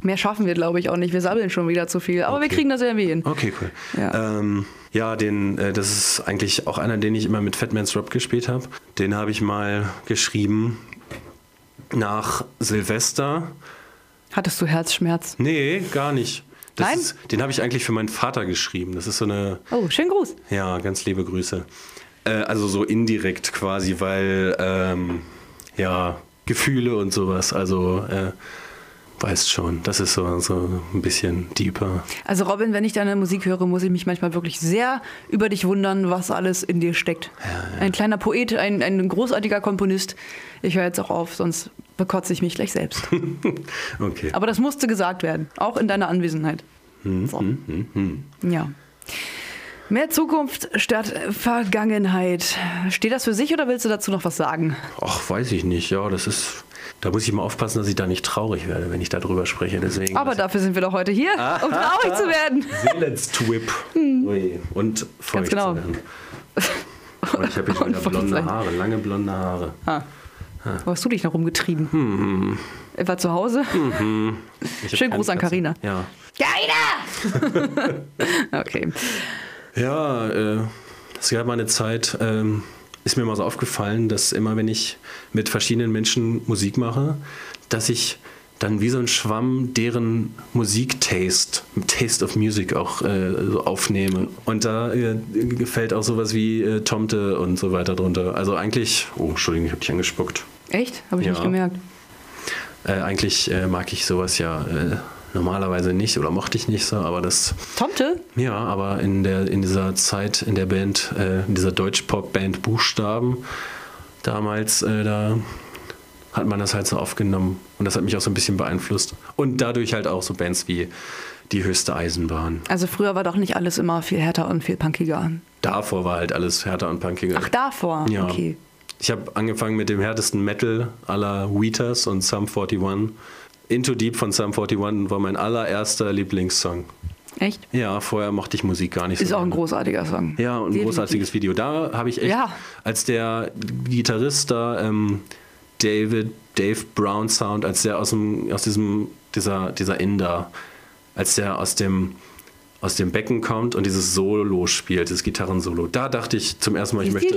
Mehr schaffen wir, glaube ich, auch nicht. Wir sabbeln schon wieder zu viel. Aber wir Okay. kriegen das irgendwie hin. Okay, cool. Ja. Ähm, ja, den, äh, das ist eigentlich auch einer, den ich immer mit Fatman's Rap gespielt habe. Den habe ich mal geschrieben nach Silvester. Hattest du Herzschmerz? Nee, gar nicht. Das Nein? Ist, den habe ich eigentlich für meinen Vater geschrieben. Das ist so eine, Oh, schönen Gruß. ja, ganz liebe Grüße. Äh, also so indirekt quasi, weil, ähm, ja, Gefühle und sowas. Also, äh, weißt schon, das ist so, so ein bisschen deeper. Also Robin, wenn ich deine Musik höre, muss ich mich manchmal wirklich sehr über dich wundern, was alles in dir steckt. Ein kleiner Poet, ein, ein großartiger Komponist. Ich höre jetzt auch auf, sonst bekotze ich mich gleich selbst. Okay. Aber das musste gesagt werden, auch in deiner Anwesenheit. So. Ja. Mehr Zukunft statt Vergangenheit. Steht das für sich oder willst du dazu noch was sagen? Ach, weiß ich nicht. Ja, das ist. Da muss ich mal aufpassen, dass ich da nicht traurig werde, wenn ich darüber spreche. Deswegen. Aber dafür sind wir doch heute hier, um traurig zu werden. Seelenstwip. Ui. Und feucht Ganz genau. zu werden. Aber ich habe Und wieder blonde. Haare, lange blonde Haare. Wo hast du dich noch rumgetrieben? Hm, Etwa zu Hause? Hab Schönen Gruß an Katze. Carina. Ja. Carina! okay. Ja, äh, es gab mal eine Zeit, ähm, ist mir mal so aufgefallen, dass immer, wenn ich mit verschiedenen Menschen Musik mache, dass ich dann wie so ein Schwamm deren Musiktaste, Taste of Music auch äh, so aufnehme. Und da äh, gefällt auch sowas wie äh, Tomte und so weiter drunter. Also eigentlich, oh, Entschuldigung, ich habe dich angespuckt. Echt? Habe ich Ja. nicht gemerkt. Äh, eigentlich äh, mag ich sowas ja äh, normalerweise nicht oder mochte ich nicht so, aber das Tomte? ja, aber in, der, in dieser Zeit, in der Band, äh, in dieser Deutsch-Pop-Band Buchstaben, damals, äh, da hat man das halt so aufgenommen. Und das hat mich auch so ein bisschen beeinflusst. Und dadurch halt auch so Bands wie Die höchste Eisenbahn. Also früher war doch nicht alles immer viel härter und viel punkiger. Davor war halt alles härter und punkiger. Ach, davor? Ja. Okay. Ich habe angefangen mit dem härtesten Metal aller Weeters und Sum 41. Into Deep von Sum 41 war mein allererster Lieblingssong. Echt? Ja, vorher mochte ich Musik gar nicht so. Ist auch ein großartiger Song. Ja, und ein großartiges Video. Da habe ich echt, Ja. als der Gitarrist da, ähm, David, Dave Brown Sound, als der aus, dem, aus diesem, dieser, dieser Inder, als der aus dem, aus dem Becken kommt und dieses Solo spielt, das Gitarrensolo, da dachte ich zum ersten Mal, ich möchte.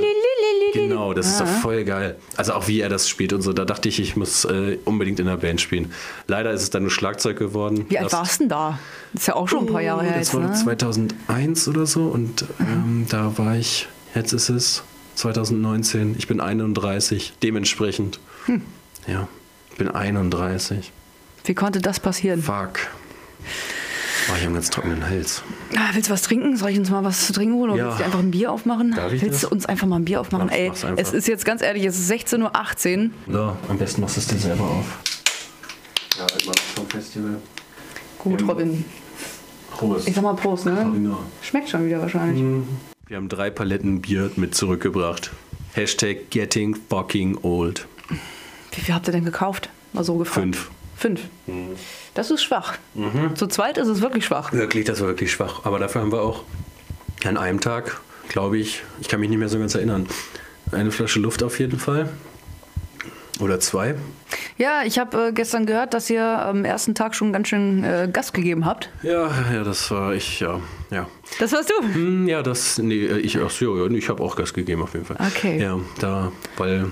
Genau, das ist doch voll geil. Also auch wie er das spielt und so, da dachte ich, ich muss äh, unbedingt in der Band spielen. Leider ist es dann nur Schlagzeug geworden. Wie alt Das- warst du denn da? Das ist ja auch schon ein paar Jahre her das jetzt, war ne? 2001 oder so und ähm, da war ich, jetzt ist es 2019, ich bin 31, dementsprechend. Hm. Ja, Ich bin 31. Wie konnte das passieren? Fuck. Oh, ich habe einen ganz trockenen Hals. Ah, willst du was trinken? Soll ich uns mal was zu trinken holen oder Ja. willst du einfach ein Bier aufmachen? Darf ich willst du uns einfach mal ein Bier aufmachen? Ja, Ey, mach's einfach. es ist jetzt ganz ehrlich, es ist 16.18 Uhr. So, am besten machst du es dir selber auf. Ja, halt mal vom Festival. Gut, Ja. Robin. Prost. Ich sag mal Prost, ne? Carina. Schmeckt schon wieder wahrscheinlich. Wir haben drei Paletten Bier mit zurückgebracht. Hashtag getting fucking old. Wie viel habt ihr denn gekauft? Mal so gefragt. Fünf. Fünf. Das ist schwach. Zu zweit ist es wirklich schwach. Wirklich, das war wirklich schwach. Aber dafür haben wir auch an einem Tag, glaube ich, ich kann mich nicht mehr so ganz erinnern, eine Flasche Luft auf jeden Fall. Oder zwei. Ja, ich habe äh, gestern gehört, dass ihr am ersten Tag schon ganz schön äh, Gas gegeben habt. Ja, ja, das war ich, ja. Ja, Das warst du. Hm, ja das, nee, ich, ach ja, ich habe auch Gas gegeben auf jeden Fall. Okay. Ja, da, weil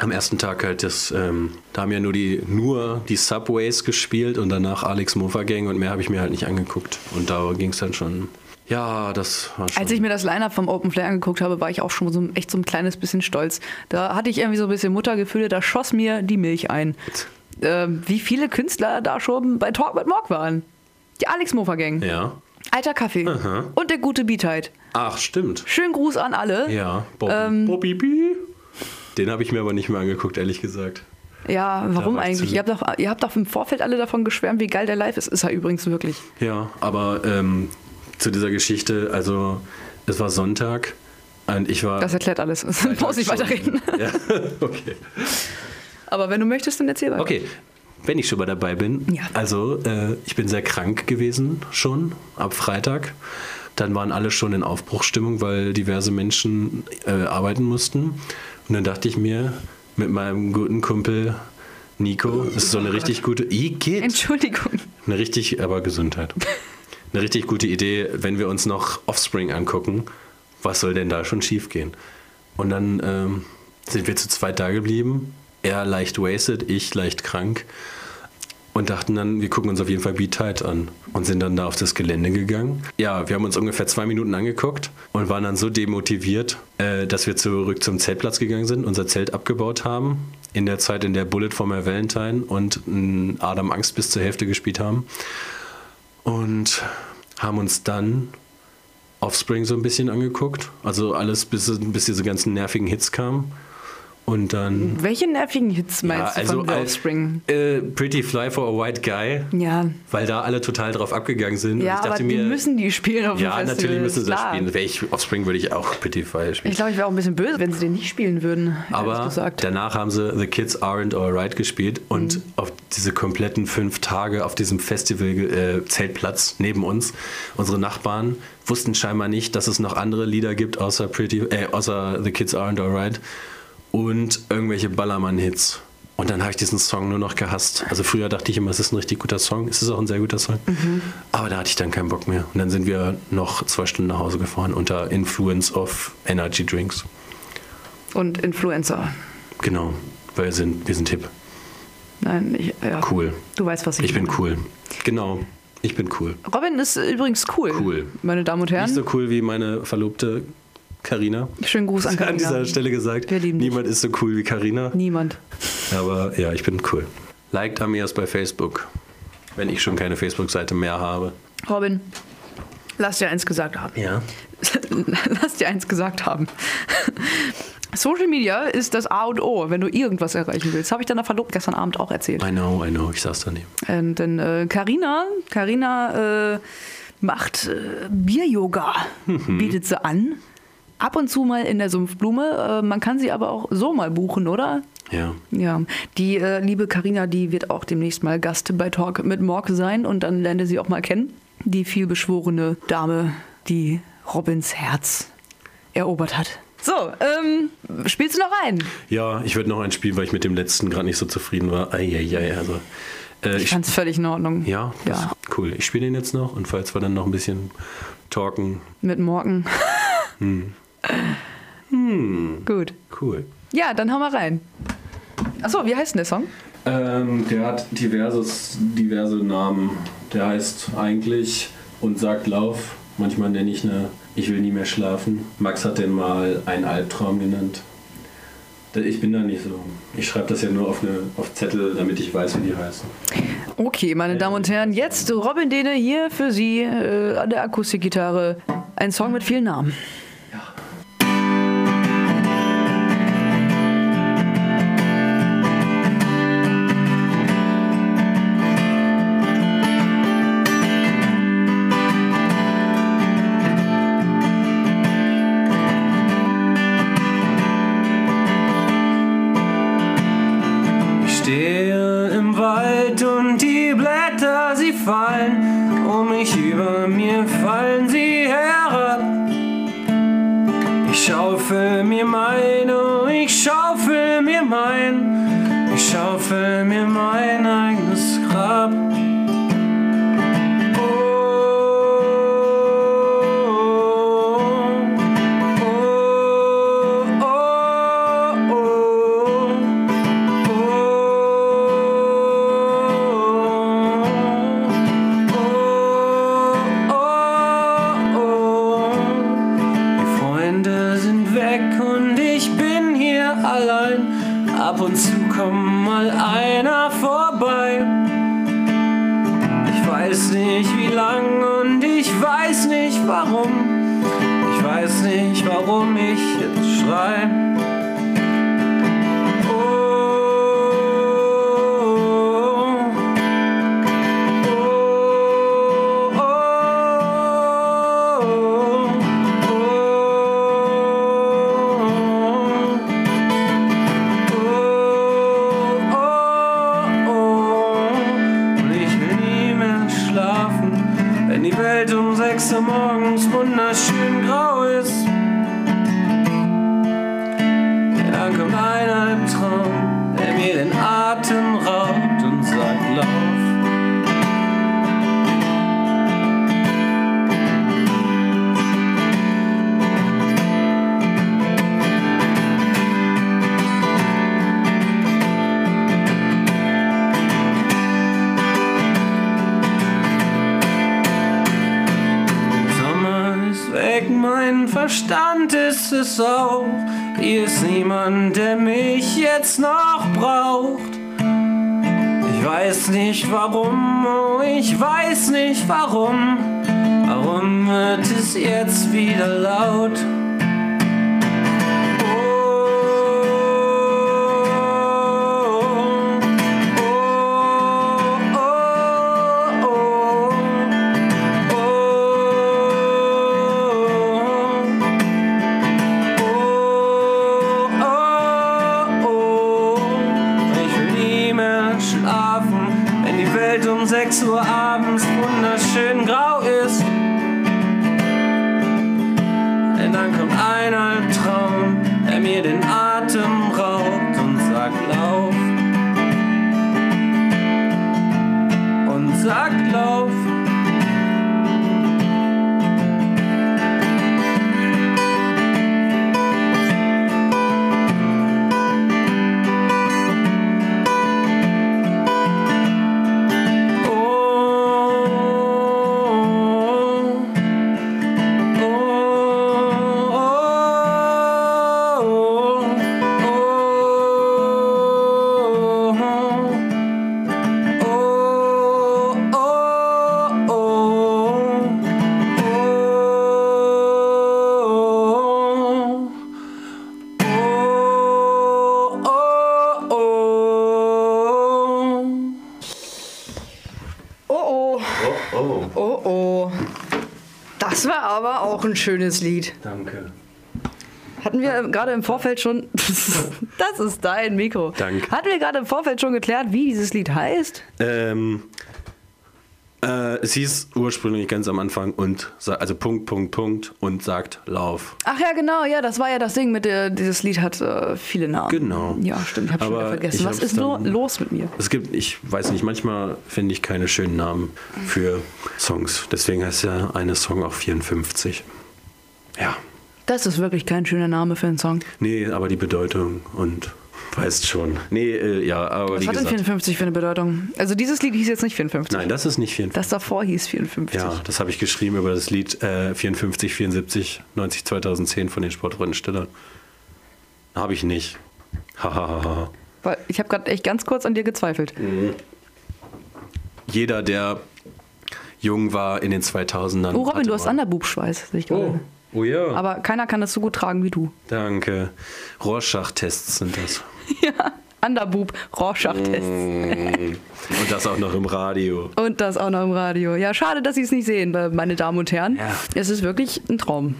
am ersten Tag halt das, ähm, da haben ja nur die, nur die Subways gespielt und danach Alex Mofa Gang und mehr habe ich mir halt nicht angeguckt. Und da ging es dann schon, ja, das war schon. Als ich mir das Line-Up vom Open Flare angeguckt habe, war ich auch schon so, echt so ein kleines bisschen stolz. Da hatte ich irgendwie so ein bisschen Muttergefühle, da schoss mir die Milch ein. Ähm, wie viele Künstler da schon bei Talk mit Morg waren. Die Alex Mofa Gang, ja. Alter Kaffee und der gute Beatheit. Ach, stimmt. Schönen Gruß an alle. Ja, Bobby. Ähm, Bobby B. Den habe ich mir aber nicht mehr angeguckt, ehrlich gesagt. Ja, warum war ich eigentlich? Ihr habt, doch, ihr habt doch im Vorfeld alle davon geschwärmt, wie geil der live ist. Ist er übrigens wirklich. Ja, aber ähm, zu dieser Geschichte, also es war Sonntag und ich war. Das erklärt alles. Muss Freitag nicht schon- weiterreden. Ja, okay. Aber wenn du möchtest, dann erzähl weiter. Okay, wenn ich schon mal dabei bin. Ja. Also, äh, ich bin sehr krank gewesen schon ab Freitag. Dann waren alle schon in Aufbruchsstimmung, weil diverse Menschen äh, arbeiten mussten. Und dann dachte ich mir, mit meinem guten Kumpel Nico, das ist so eine richtig gute. I geht. Entschuldigung. Eine richtig, aber Gesundheit. Eine richtig gute Idee, wenn wir uns noch Offspring angucken. Was soll denn da schon schiefgehen? Und dann ähm, sind wir zu zweit da geblieben. Er leicht wasted, ich leicht krank. Und dachten dann, wir gucken uns auf jeden Fall Beat Tight an. Und sind dann da auf das Gelände gegangen. Ja, wir haben uns ungefähr zwei Minuten angeguckt und waren dann so demotiviert, äh, dass wir zurück zum Zeltplatz gegangen sind, unser Zelt abgebaut haben. In der Zeit, in der Bullet for My Valentine und Adam Angst bis zur Hälfte gespielt haben. Und haben uns dann Offspring so ein bisschen angeguckt. Also alles, bis, bis diese ganzen nervigen Hits kamen. Und dann. Welche nervigen Hits meinst du von The äh, Offspring? Äh, Pretty Fly for a White Guy, Ja, weil da alle total drauf abgegangen sind. ja und ich aber die mir, müssen die spielen auf dem ja, Festival. natürlich müssen sie das spielen. Wäre ich Offspring, würde ich auch Pretty Fly spielen. Ich glaube, ich wäre auch ein bisschen böse, wenn sie den nicht spielen würden. Aber danach haben sie The Kids Aren't Alright gespielt und Mhm. auf diese kompletten fünf Tage auf diesem Festival-Zeltplatz neben uns, unsere Nachbarn wussten scheinbar nicht, dass es noch andere Lieder gibt außer, Pretty, äh, außer The Kids Aren't Alright und irgendwelche Ballermann-Hits. Und dann habe ich diesen Song nur noch gehasst. Also früher dachte ich immer, es ist ein richtig guter Song. Es ist auch ein sehr guter Song. Mhm. Aber da hatte ich dann keinen Bock mehr. Und dann sind wir noch zwei Stunden nach Hause gefahren unter Influence of Energy Drinks. Und Influencer. Genau, weil wir sind, wir sind hip. Nein, ich, ja. Cool. Du weißt, was ich Ich bin meine. cool. Genau, ich bin cool. Robin ist übrigens cool. Cool. Meine Damen und Herren. Nicht so cool wie meine Verlobte Karina. Schönen Gruß an An Carina. dieser Stelle gesagt, lieben dich. niemand ist so cool wie Karina. Niemand. Aber ja, ich bin cool. Liked Amias bei Facebook, wenn ich schon keine Facebook-Seite mehr habe. Robin, lass dir eins gesagt haben. Ja. lass dir eins gesagt haben. Social Media ist das A und O, wenn du irgendwas erreichen willst. Habe ich deiner Verlobten gestern Abend auch erzählt. I know, I know, ich saß daneben. Ähm, denn äh, Carina, Carina äh, macht äh, Bier-Yoga, Mhm. bietet sie an. Ab und zu mal in der Sumpfblume. Äh, man kann sie aber auch so mal buchen, oder? Ja. Ja, die äh, liebe Karina, die wird auch demnächst mal Gast bei Talk mit Morg sein und dann lernt ihr sie auch mal kennen. Die vielbeschworene Dame, die Robins Herz erobert hat. So, ähm, spielst du noch ein? Ja, ich würde noch ein Spiel, weil ich mit dem letzten gerade nicht so zufrieden war. Eieiei, also. Äh, Ich fand's völlig in Ordnung. ja, Ja. cool. Ich spiele den jetzt noch und falls wir dann noch ein bisschen talken, Mit Morgen. Hm. Gut. cool. Ja, dann hau mal rein. Achso, wie heißt denn der Song? Ähm, der hat diverses, diverse Namen. Der heißt eigentlich und sagt Lauf. Manchmal nenne ich eine Ich will nie mehr schlafen. Max hat den mal einen Albtraum genannt. Ich bin da nicht so. Ich schreibe das ja nur auf, eine, auf Zettel, damit ich weiß, wie die heißen. Okay, meine Damen und Herren, jetzt Robin Dehne hier für Sie äh, an der Akustikgitarre. Ein Song mit vielen Namen. Auch ein schönes Lied. Danke. Hatten wir gerade im Vorfeld schon. das ist dein Mikro. Danke. Hatten wir gerade im Vorfeld schon geklärt, wie dieses Lied heißt? Ähm, äh, es hieß ursprünglich ganz am Anfang und also Punkt, Punkt, Punkt und sagt Lauf. Ach ja, genau, ja, das war ja das Ding mit der, dieses Lied hat äh, viele Namen. Genau. Ja, stimmt, hab schon Aber wieder vergessen. ich Was ist nur los mit mir? Es gibt, ich weiß nicht, manchmal finde ich keine schönen Namen für Songs. Deswegen heißt ja eine Song auch 54. Ja. Das ist wirklich kein schöner Name für einen Song. Nee, aber die Bedeutung und weißt schon. Nee, äh, ja, aber Was wie hat denn gesagt. 54 für eine Bedeutung? Also dieses Lied hieß jetzt nicht 54. Nein, das ist nicht 54. Das davor hieß 54. Ja, das habe ich geschrieben über das Lied äh, 54, 74, 90, 2010 von den Sportrundenstellern. Habe ich nicht. Hahaha. Weil ich habe gerade echt ganz kurz an dir gezweifelt. Jeder, der jung war in den 2000ern. Oh, Robin, du hast ich Oh, gerade. Oh ja. Aber keiner kann das so gut tragen wie du. Danke. Rorschach-Tests sind das. Underboob, Rorschach-Test. Und das auch noch im Radio. Und das auch noch im Radio. Ja, schade, dass Sie es nicht sehen, äh, meine Damen und Herren. Ja. Es ist wirklich ein Traum.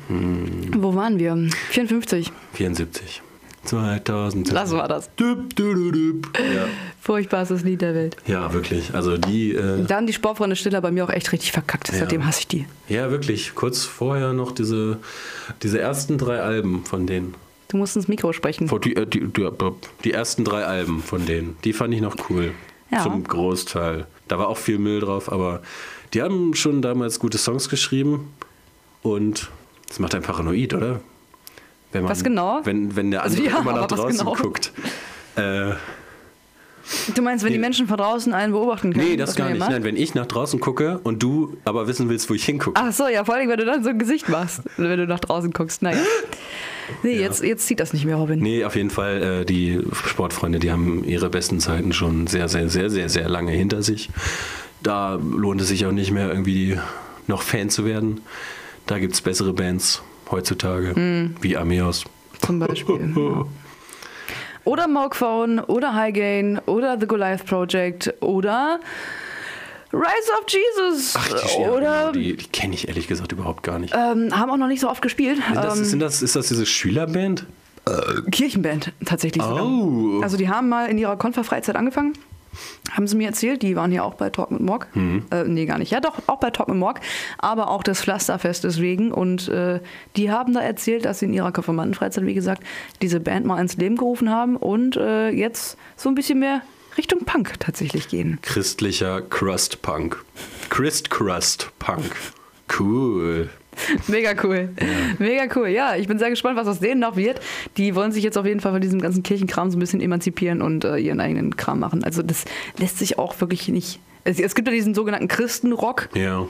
Wo waren wir? 54. 74. 2000. Lassen wir das. Düpp, dü, dü, düpp. Ja. Furchtbarstes Lied der Welt. ja, wirklich. Also die. Äh, Da haben die Sportfreunde Stiller bei mir auch echt richtig verkackt. Seitdem hasse ich die. ja, wirklich. Kurz vorher noch diese, diese ersten drei Alben von denen. Du musst ins Mikro sprechen. Die, äh, die, die, die ersten drei Alben von denen. Die fand ich noch cool. Ja. Zum Großteil. Da war auch viel Müll drauf, aber die haben schon damals gute Songs geschrieben. Und das macht einen paranoid, oder? Wenn man, Was genau? Wenn, wenn der Also andere ja, immer nach draußen genau? guckt. Äh, Du meinst, wenn die Nee. Menschen von draußen einen beobachten können? nee, das gar nicht. Nein, wenn ich nach draußen gucke und du aber wissen willst, wo ich hingucke. Ach so, ja, vor allem, wenn du dann so ein Gesicht machst, wenn du nach draußen guckst. Naja. Nee, jetzt, jetzt zieht das nicht mehr, Robin. Nee, auf jeden Fall, äh, die Sportfreunde, die haben ihre besten Zeiten schon sehr, sehr, sehr, sehr, sehr lange hinter sich. Da lohnt es sich auch nicht mehr irgendwie noch Fan zu werden. Da gibt es bessere Bands heutzutage, Hm. wie Ameos. Zum Beispiel. ja. Oder Moogphone, oder High Gain, oder The Goliath Project, oder Rise of Jesus. Ach, die, oder genau, die, die kenne ich ehrlich gesagt überhaupt gar nicht. ähm, haben auch noch nicht so oft gespielt. Sind das, ähm, sind das, ist das diese Schülerband? Kirchenband tatsächlich sogar. Oh. Also die haben mal in ihrer Konferfreizeit angefangen. Haben sie mir erzählt, die waren ja auch bei Talk mit Morg. Mhm. Äh, nee, gar nicht. Ja, doch, auch bei Talk mit Morg, aber auch des Pflasterfestes wegen. Und äh, die haben da erzählt, dass sie in ihrer Konfirmandenfreizeit, wie gesagt, diese Band mal ins Leben gerufen haben und äh, jetzt so ein bisschen mehr Richtung Punk tatsächlich gehen. Christlicher Crust Punk. Christ Crust Punk. Cool. Mega cool. Mega cool. Ja, ich bin sehr gespannt, was aus denen noch wird. Die wollen sich jetzt auf jeden Fall von diesem ganzen Kirchenkram so ein bisschen emanzipieren und äh, ihren eigenen Kram machen. Also das lässt sich auch wirklich nicht. Es, es gibt ja diesen sogenannten Christenrock Ja.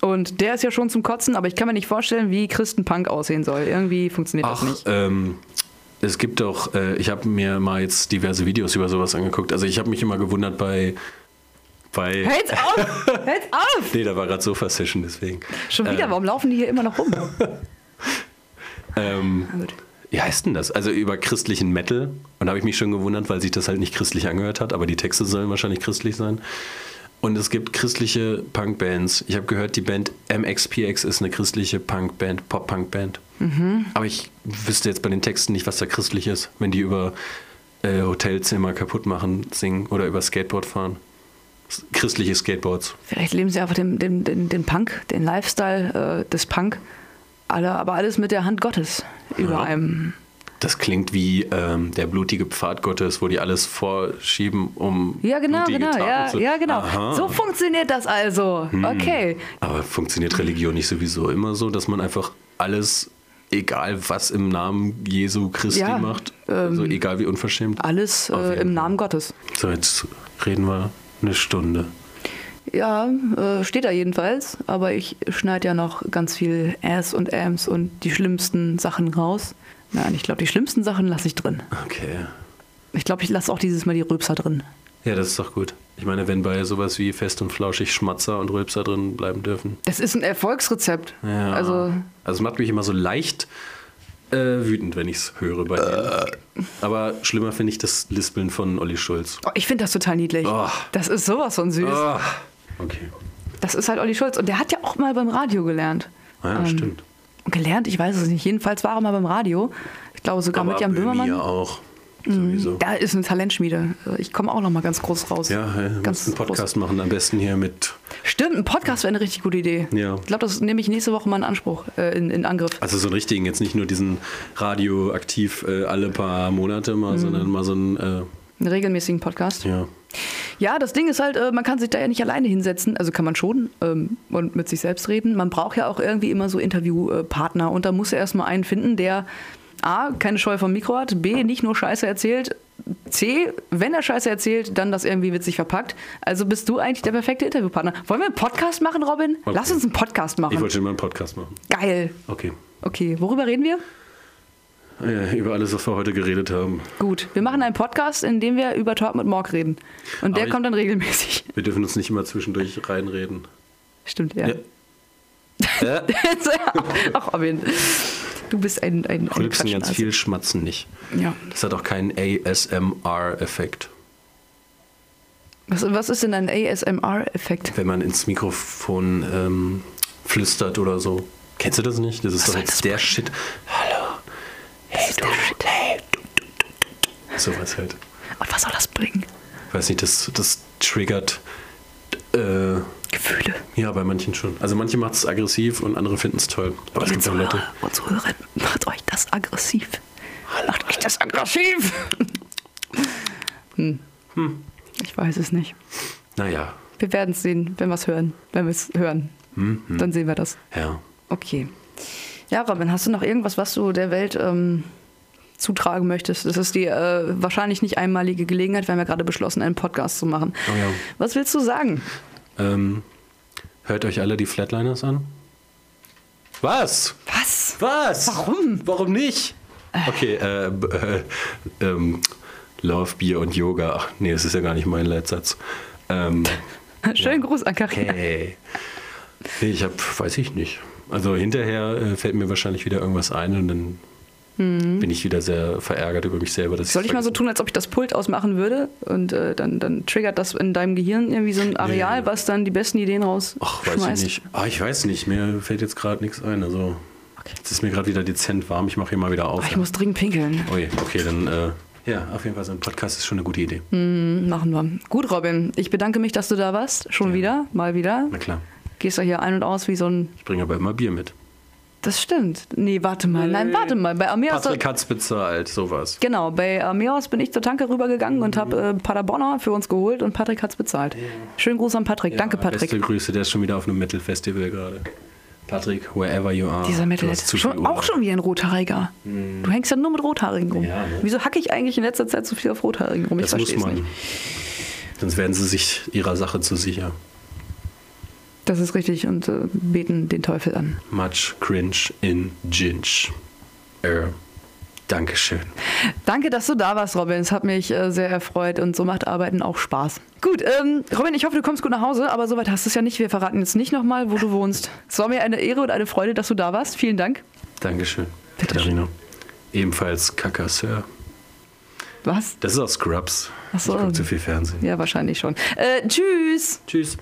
und der ist ja schon zum Kotzen, aber ich kann mir nicht vorstellen, wie Christenpunk aussehen soll. Irgendwie funktioniert Ach, das nicht. ähm, es gibt doch, äh, ich habe mir mal jetzt diverse Videos über sowas angeguckt. Also ich habe mich immer gewundert bei, bei Hält's auf! Hält's auf! nee, da war gerade Sofa-Session, deswegen. Schon wieder, warum laufen die hier immer noch rum? Ähm, gut. wie heißt denn das? Also über christlichen Metal. Und da habe ich mich schon gewundert, weil sich das halt nicht christlich angehört hat, aber die Texte sollen wahrscheinlich christlich sein. Und es gibt christliche Punkbands. Ich habe gehört, die Band MXPX ist eine christliche Punkband, Pop-Punk-Band. Aber ich wüsste jetzt bei den Texten nicht, was da christlich ist, wenn die über äh, Hotelzimmer kaputt machen, singen oder über Skateboard fahren. Christliche Skateboards. Vielleicht leben sie einfach den, den, den, den Punk, den Lifestyle äh, des Punk. Alle, aber alles mit der Hand Gottes über Ja. einem. Das klingt wie ähm, der blutige Pfad Gottes, wo die alles vorschieben, um Ja, genau, genau. Taten Ja, zu... ja, genau. Aha. So funktioniert das also. Okay. Aber funktioniert Religion nicht sowieso immer so, dass man einfach alles, egal was im Namen Jesu Christi Ja, macht, also egal wie unverschämt? Alles äh, im Namen Gottes. So, jetzt reden wir eine Stunde. Ja, äh, steht da jedenfalls. Aber ich schneide ja noch ganz viel Ass und Ams und die schlimmsten Sachen raus. Nein, ich glaube, die schlimmsten Sachen lasse ich drin. Okay. Ich glaube, ich lasse auch dieses Mal die Rülpser drin. Ja, das ist doch gut. Ich meine, wenn bei sowas wie Fest und Flauschig Schmatzer und Rülpser drin bleiben dürfen. Das ist ein Erfolgsrezept. Ja. Also, Also es macht mich immer so leicht äh, wütend, wenn ich es höre bei dir. Aber schlimmer finde ich das Lispeln von Olli Schulz. oh, ich finde das total niedlich. Oh. Das ist sowas von süß. Ah, okay. Das ist halt Olli Schulz. Und der hat ja auch mal beim Radio gelernt. Ah, ja, Ähm, stimmt. Gelernt, ich weiß es nicht. Jedenfalls war er mal beim Radio. Ich glaube sogar mit Jan Böhmermann. mir auch. Sowieso. Da ist eine Talentschmiede. Ich komme auch noch mal ganz groß raus. Ja, äh, ganz einen Podcast machen, am besten hier mit. Stimmt, ein Podcast wäre eine richtig gute Idee. Ja. Ich glaube, das nehme ich nächste Woche mal in Anspruch, äh, in, in Angriff. Also so einen richtigen, jetzt nicht nur diesen radioaktiv äh, alle paar Monate Mhm. mal, sondern mal so ein. Äh, Einen regelmäßigen Podcast. ja. Ja, das Ding ist halt, äh, man kann sich da ja nicht alleine hinsetzen. Also kann man schon ähm, und mit sich selbst reden. Man braucht ja auch irgendwie immer so Interviewpartner. Und da muss er erstmal einen finden, der A, keine Scheu vom Mikro hat, B, nicht nur Scheiße erzählt, C, wenn er Scheiße erzählt, dann das irgendwie witzig verpackt. Also bist du eigentlich der perfekte Interviewpartner. Wollen wir einen Podcast machen, Robin? Okay. Lass uns einen Podcast Ich machen. wollte schon mal einen Podcast machen. Geil. Okay. Okay, worüber reden wir? äh, über alles, was wir heute geredet haben. Gut, wir machen einen Podcast, in dem wir über Talk mit Morg reden. Und der Aber ich- kommt dann regelmäßig. Wir dürfen uns nicht immer zwischendurch reinreden. Stimmt, ja. Ja. Ja. Ach, Robin. Du bist ein, ein, ein Rülpsen ganz viel, schmatzen nicht. Ja. Das hat auch keinen ASMR-Effekt. Was, was ist denn ein ASMR-Effekt? Wenn man ins Mikrofon ähm, flüstert oder so. Kennst du das nicht? Das ist Was doch jetzt der? Shit. Hallo. Hey du. Hey du, du, du, du. Sowas halt. Und was soll das bringen? Weiß nicht, das, das triggert. Äh, Gefühle. ja, bei manchen schon. Also manche macht es aggressiv und andere finden es toll. Aber es gibt auch Leute. Und Zuhörer, macht euch das aggressiv. Macht euch das aggressiv. Hm. Ich weiß es nicht. Naja, Wir werden es sehen, wenn wir es hören. Wenn wir es hören, dann sehen wir das. ja. Okay. Ja, Robin, hast du noch irgendwas, was du der Welt ähm, zutragen möchtest? Das ist die äh, wahrscheinlich nicht einmalige Gelegenheit. Wir haben ja gerade beschlossen, einen Podcast zu machen. Oh ja. Was willst du sagen? Ähm, hört euch alle die Flatliners an? Was? Was? Was? Warum? Warum nicht? Okay, äh, äh, ähm, Love, Bier und Yoga. Ach nee, das ist ja gar nicht mein Leitsatz. Ähm, Schönen Gruß an Karina. hey. Nee, ich hab, weiß ich nicht. Also hinterher äh, fällt mir wahrscheinlich wieder irgendwas ein und dann bin ich wieder sehr verärgert über mich selber. Dass Mhm. Soll ich mal so tun, als ob ich das Pult ausmachen würde und äh, dann, dann triggert das in deinem Gehirn irgendwie so ein Areal, Nee. was dann die besten Ideen rausschmeißt? Ach, weiß ich nicht. Ah, ich weiß nicht. Mir fällt jetzt gerade nichts ein. Also, es ist mir gerade wieder dezent warm. Ich mache hier mal wieder auf. Ach, ich muss dringend pinkeln. Ui, okay, dann, äh, ja, auf jeden Fall so ein Podcast ist schon eine gute Idee. Machen wir. Gut, Robin. Ich bedanke mich, dass du da warst. Schon wieder, mal wieder. Na klar. Gehst du hier ein und aus wie so ein. Ich bringe aber immer Bier mit. Das stimmt. Nee, warte mal. Nein, warte mal. Bei Armeos. Patrick hat's bezahlt, sowas. Genau, bei Armeos bin ich zur Tanke rübergegangen und habe äh, Paderborner für uns geholt und Patrick hat's bezahlt. Schönen Gruß an Patrick. Danke, Ja, Patrick. Beste Grüße, der ist schon wieder auf einem Metal-Festival gerade. Patrick, wherever you are. Dieser Metal schon, auch schon wie ein Rothaariger. Du hängst ja nur mit Rothaarigen rum. Ja, ne? Wieso hacke ich eigentlich in letzter Zeit so viel auf Rothaarigen rum? Ich Das muss man. nicht. Sonst werden sie sich ihrer Sache zu sicher. Das ist richtig und äh, beten den Teufel an. Much cringe in Ginge. Äh, Dankeschön. Danke, dass du da warst, Robin. Es hat mich äh, sehr erfreut und so macht Arbeiten auch Spaß. Gut, ähm, Robin, ich hoffe, du kommst gut nach Hause, aber soweit hast du es ja nicht. Wir verraten jetzt nicht nochmal, wo du wohnst. Es war mir eine Ehre und eine Freude, dass du da warst. Vielen Dank. Dankeschön. Bitte Katharina. Ebenfalls Kaka, Sir. Was? Das ist aus Scrubs. Ach so. Ich gucke zu viel Fernsehen. Ja, wahrscheinlich schon. Äh, tschüss. Tschüss.